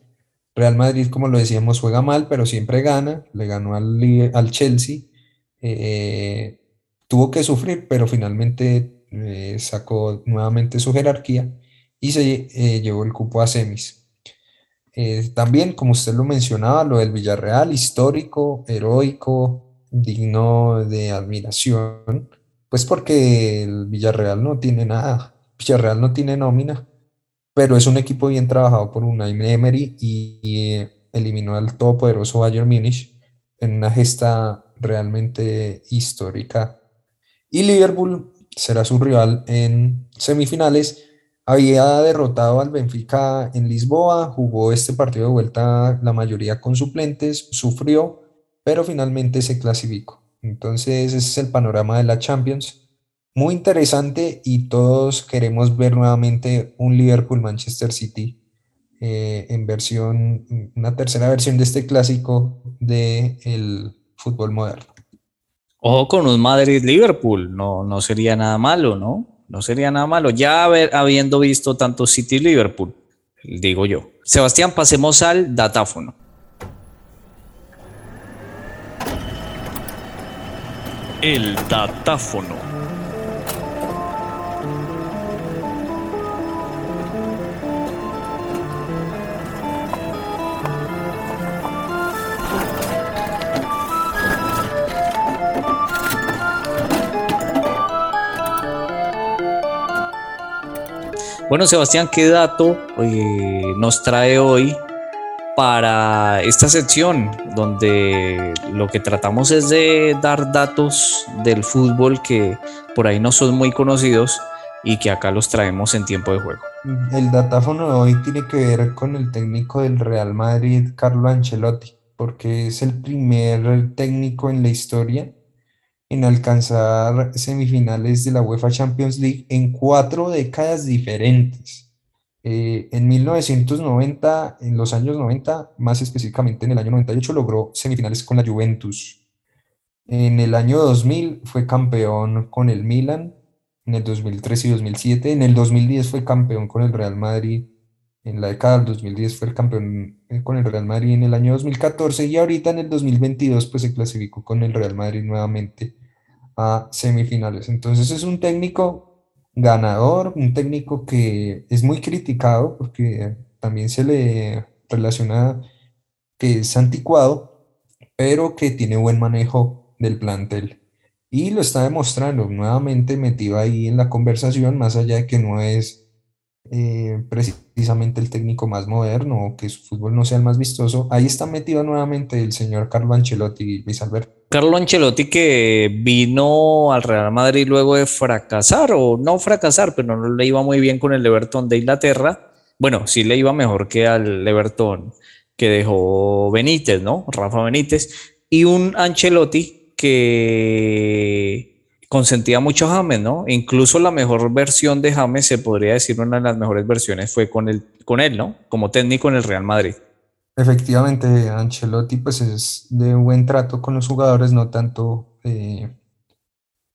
Real Madrid, como lo decíamos, juega mal, pero siempre gana. Le ganó al, al Chelsea. Eh, tuvo que sufrir, pero finalmente eh, sacó nuevamente su jerarquía y se llevó el cupo a semis. también, como usted lo mencionaba, lo del Villarreal, histórico, heroico, digno de admiración, pues porque el Villarreal no tiene nada Villarreal no tiene nómina, pero es un equipo bien trabajado por Unai Emery y, eh, eliminó al todopoderoso Bayern Múnich en una gesta realmente histórica. Y Liverpool será su rival en semifinales. Había derrotado al Benfica en Lisboa, jugó este partido de vuelta la mayoría con suplentes, sufrió, pero finalmente se clasificó. Entonces ese es el panorama de la Champions muy interesante y todos queremos ver nuevamente un Liverpool-Manchester City eh, en versión, una tercera versión de este clásico del el fútbol moderno. Ojo con un Madrid-Liverpool, no, no sería nada malo, ¿no? No sería nada malo, ya habiendo visto tanto City-Liverpool, digo yo. Sebastián, pasemos al datáfono. El datáfono. Bueno, Sebastián, ¿qué dato eh, nos trae hoy para esta sección donde lo que tratamos es de dar datos del fútbol que por ahí no son muy conocidos y que acá los traemos en tiempo de juego? El datáfono de hoy tiene que ver con el técnico del Real Madrid, Carlo Ancelotti, porque es el primer técnico en la historia en alcanzar semifinales de la UEFA Champions League en cuatro décadas diferentes. Eh, en 1990, en los años 90, más específicamente en el año 98, logró semifinales con la Juventus. En el año 2000 fue campeón con el Milan, en el 2003 y 2007. En el 2010 fue campeón con el Real Madrid. En la década del 2010 fue el campeón eh, con el Real Madrid en el año 2014 y ahorita en el 2022 pues se clasificó con el Real Madrid nuevamente semifinales. Entonces es un técnico ganador, un técnico que es muy criticado porque también se le relaciona que es anticuado, pero que tiene buen manejo del plantel. Y lo está demostrando nuevamente metido ahí en la conversación, más allá de que no es eh, precisamente el técnico más moderno o que su fútbol no sea el más vistoso, ahí está metido nuevamente el señor Carlo Ancelotti, Luis Alberto. Carlo Ancelotti que vino al Real Madrid luego de fracasar o no fracasar, pero no le iba muy bien con el Everton de Inglaterra. Bueno, sí le iba mejor que al Everton que dejó Benítez, ¿no? Rafa Benítez. Y un Ancelotti que consentía mucho a James, ¿no? Incluso la mejor versión de James, se podría decir una de las mejores versiones, fue con, el, con él, ¿no? Como técnico en el Real Madrid. Efectivamente, Ancelotti pues es de buen trato con los jugadores, no tanto eh,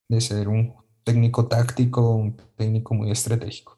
de ser un técnico táctico, un técnico muy estratégico.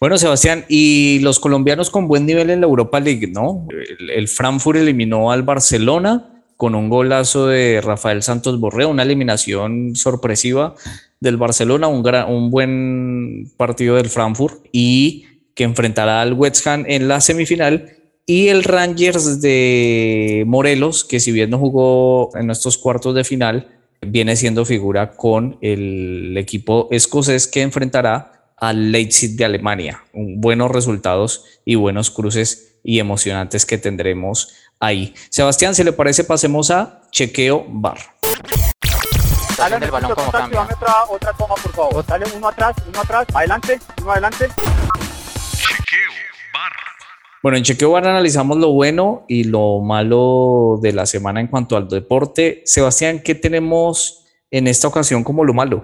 Bueno, Sebastián, y los colombianos con buen nivel en la Europa League, ¿no? el Frankfurt eliminó al Barcelona, con un golazo de Rafael Santos Borreo, una eliminación sorpresiva del Barcelona, un, un buen partido del Frankfurt y que enfrentará al West Ham en la semifinal y el Rangers de Morelos, que si bien no jugó en estos cuartos de final, viene siendo figura con el equipo escocés que enfrentará al Leipzig de Alemania. buenos resultados y buenos cruces y emocionantes que tendremos ahí. Sebastián, si le parece, pasemos a chequeo bar. Dale el balón como cambia. Otra, otra toma, por favor. Dale uno atrás, uno atrás, adelante, uno adelante. Bueno, en Chequeo Bar analizamos lo bueno y lo malo de la semana en cuanto al deporte. Sebastián, ¿qué tenemos en esta ocasión como lo malo?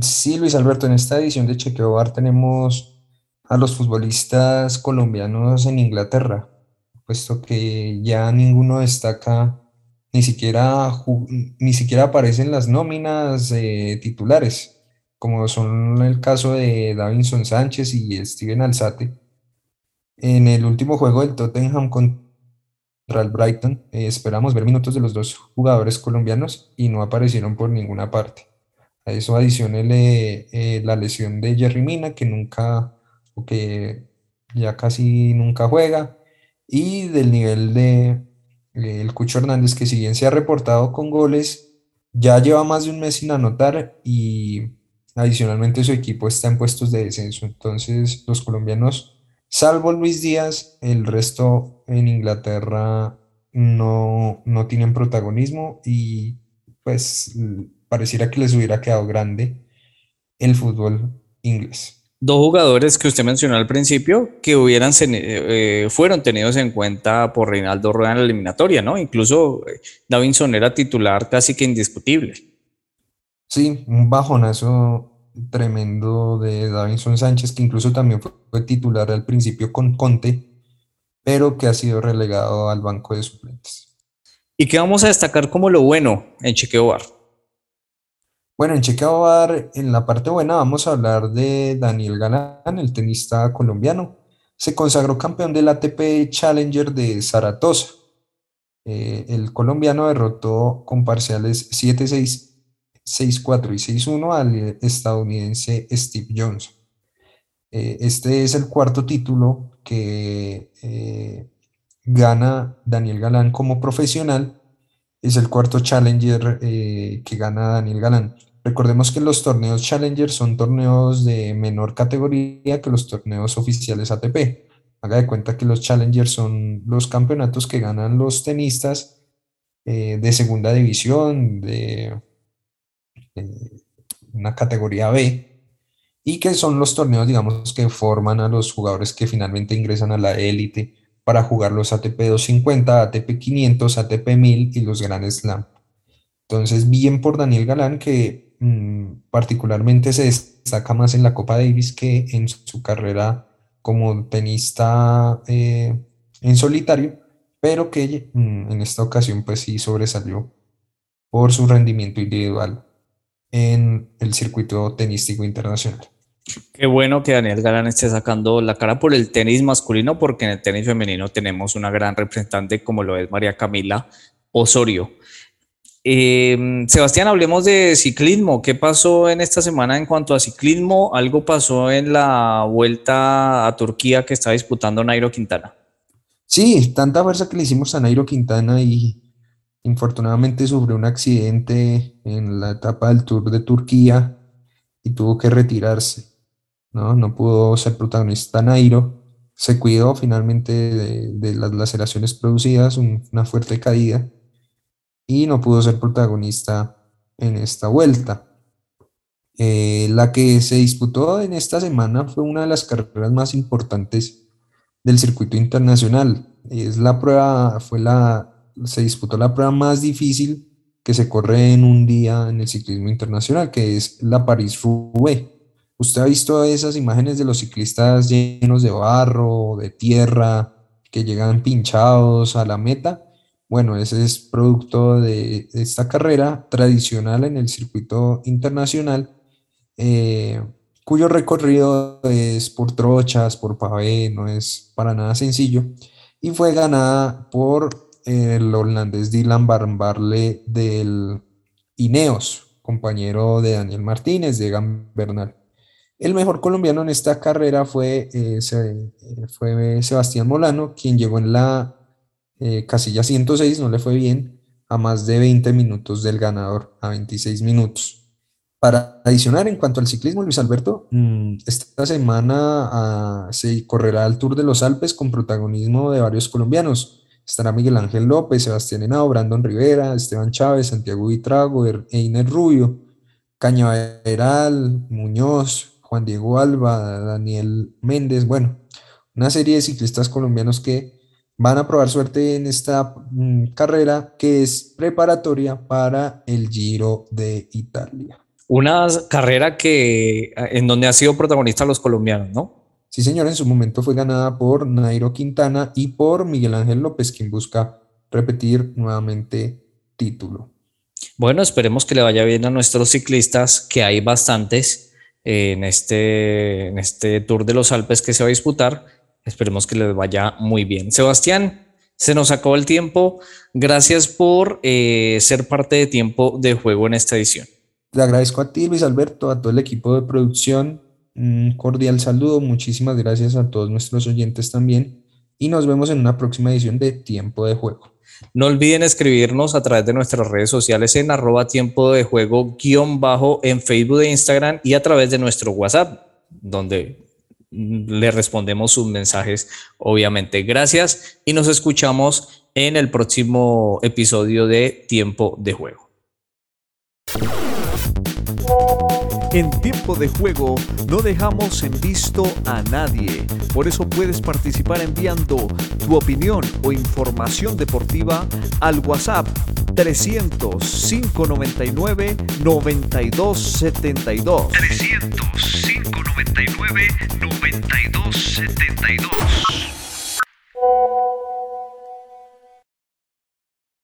Sí, Luis Alberto, en esta edición de Chequeo Bar tenemos a los futbolistas colombianos en Inglaterra puesto que ya ninguno destaca, ni siquiera, ni siquiera aparecen las nóminas titulares, como son el caso de Davinson Sánchez y Steven Alzate. En el último juego del Tottenham contra el Brighton, eh, esperamos ver minutos de los dos jugadores colombianos y no aparecieron por ninguna parte. A eso adicionele eh, la lesión de Jerry Mina, que nunca, o que ya casi nunca juega, y del nivel de eh, el Cucho Hernández, que si bien se ha reportado con goles, ya lleva más de un mes sin anotar y adicionalmente su equipo está en puestos de descenso. Entonces los colombianos, salvo Luis Díaz, el resto en Inglaterra no, no tienen protagonismo y pues pareciera que les hubiera quedado grande el fútbol inglés dos jugadores que usted mencionó al principio que hubieran eh, fueron tenidos en cuenta por Reinaldo Rueda en la eliminatoria, ¿no? Incluso eh, Davinson era titular casi que indiscutible. Sí, un bajonazo tremendo de Davinson Sánchez, que incluso también fue titular al principio con Conte, pero que ha sido relegado al banco de suplentes. ¿Y qué vamos a destacar como lo bueno en Chequeo Bar? Bueno, en Chequeo Bar, en la parte buena, vamos a hablar de Daniel Galán, el tenista colombiano. Se consagró campeón del ATP Challenger de Zaratosa. Eh, el colombiano derrotó con parciales 7-6, 6-4 y 6-1 al estadounidense Steve Johnson. Eh, este es el cuarto título que eh, gana Daniel Galán como profesional. Es el cuarto Challenger que gana Daniel Galán. Recordemos que los torneos Challenger son torneos de menor categoría que los torneos oficiales ATP. Haga de cuenta que los Challenger son los campeonatos que ganan los tenistas eh, de segunda división, de una categoría B, y que son los torneos, digamos, que forman a los jugadores que finalmente ingresan a la élite para jugar los ATP 250, ATP 500, ATP 1000 y los Grand Slam. Entonces, bien por Daniel Galán que Mm, particularmente se destaca más en la Copa Davis que en su carrera como tenista eh, en solitario, pero que mm, en esta ocasión pues sí sobresalió por su rendimiento individual en el circuito tenístico internacional. Qué bueno que Daniel Galán esté sacando la cara por el tenis masculino, porque en el tenis femenino tenemos una gran representante como lo es María Camila Osorio. Eh, Sebastián, hablemos de ciclismo. ¿Qué pasó en esta semana en cuanto a ciclismo? ¿Algo pasó en la vuelta a Turquía que está disputando Nairo Quintana? Sí, tanta fuerza que le hicimos a Nairo Quintana y infortunadamente sufrió un accidente en la etapa del Tour de Turquía y tuvo que retirarse. ¿no? No pudo ser protagonista Nairo. Se cuidó finalmente de, las laceraciones producidas, una fuerte caída, y no pudo ser protagonista en esta vuelta. Eh, la que se disputó en esta semana fue una de las carreras más importantes del circuito internacional. Es la prueba, fue la, se disputó la prueba más difícil que se corre en un día en el ciclismo internacional, que es la París-Roubaix. ¿Usted ha visto esas imágenes de los ciclistas llenos de barro, de tierra, que llegan pinchados a la meta? Bueno, ese es producto de esta carrera tradicional en el circuito internacional eh, cuyo recorrido es por trochas, por pavé, no es para nada sencillo, y fue ganada por el holandés Dylan Barnbarle del Ineos, compañero de Daniel Martínez, de Bernal. El mejor colombiano en esta carrera fue, eh, fue Sebastián Molano, quien llegó en la eh, casilla 106, no le fue bien, a más de 20 minutos del ganador, a 26 minutos. Para adicionar, en cuanto al ciclismo, Luis Alberto, mm, esta semana ah, se correrá el Tour de los Alpes con protagonismo de varios colombianos. Estará Miguel Ángel López, Sebastián Henao, Brandon Rivera, Esteban Chávez, Santiago Vitrago, er-, Einer Rubio, Cañaveral, Muñoz, Juan Diego Alba, Daniel Méndez, bueno, una serie de ciclistas colombianos que van a probar suerte en esta mm, carrera que es preparatoria para el Giro de Italia. Una carrera que en donde ha sido protagonista los colombianos, ¿no? Sí, señor, en su momento fue ganada por Nairo Quintana y por Miguel Ángel López, quien busca repetir nuevamente título. Bueno, esperemos que le vaya bien a nuestros ciclistas, que hay bastantes en este, en este Tour de los Alpes que se va a disputar. Esperemos que les vaya muy bien. Sebastián, se nos acabó el tiempo. Gracias por eh, ser parte de tiempo de juego en esta edición. Le agradezco a ti, Luis Alberto, a todo el equipo de producción. Un cordial saludo. Muchísimas gracias a todos nuestros oyentes también. Y nos vemos en una próxima edición de Tiempo de Juego. No olviden escribirnos a través de nuestras redes sociales en arroba tiempo de juego guion bajo en Facebook e Instagram y a través de nuestro WhatsApp, donde le respondemos sus mensajes, obviamente. Gracias y nos escuchamos en el próximo episodio de Tiempo de Juego. En tiempo de juego no dejamos en visto a nadie. Por eso puedes participar enviando tu opinión o información deportiva al WhatsApp 300 599 9272. 300 599 9272.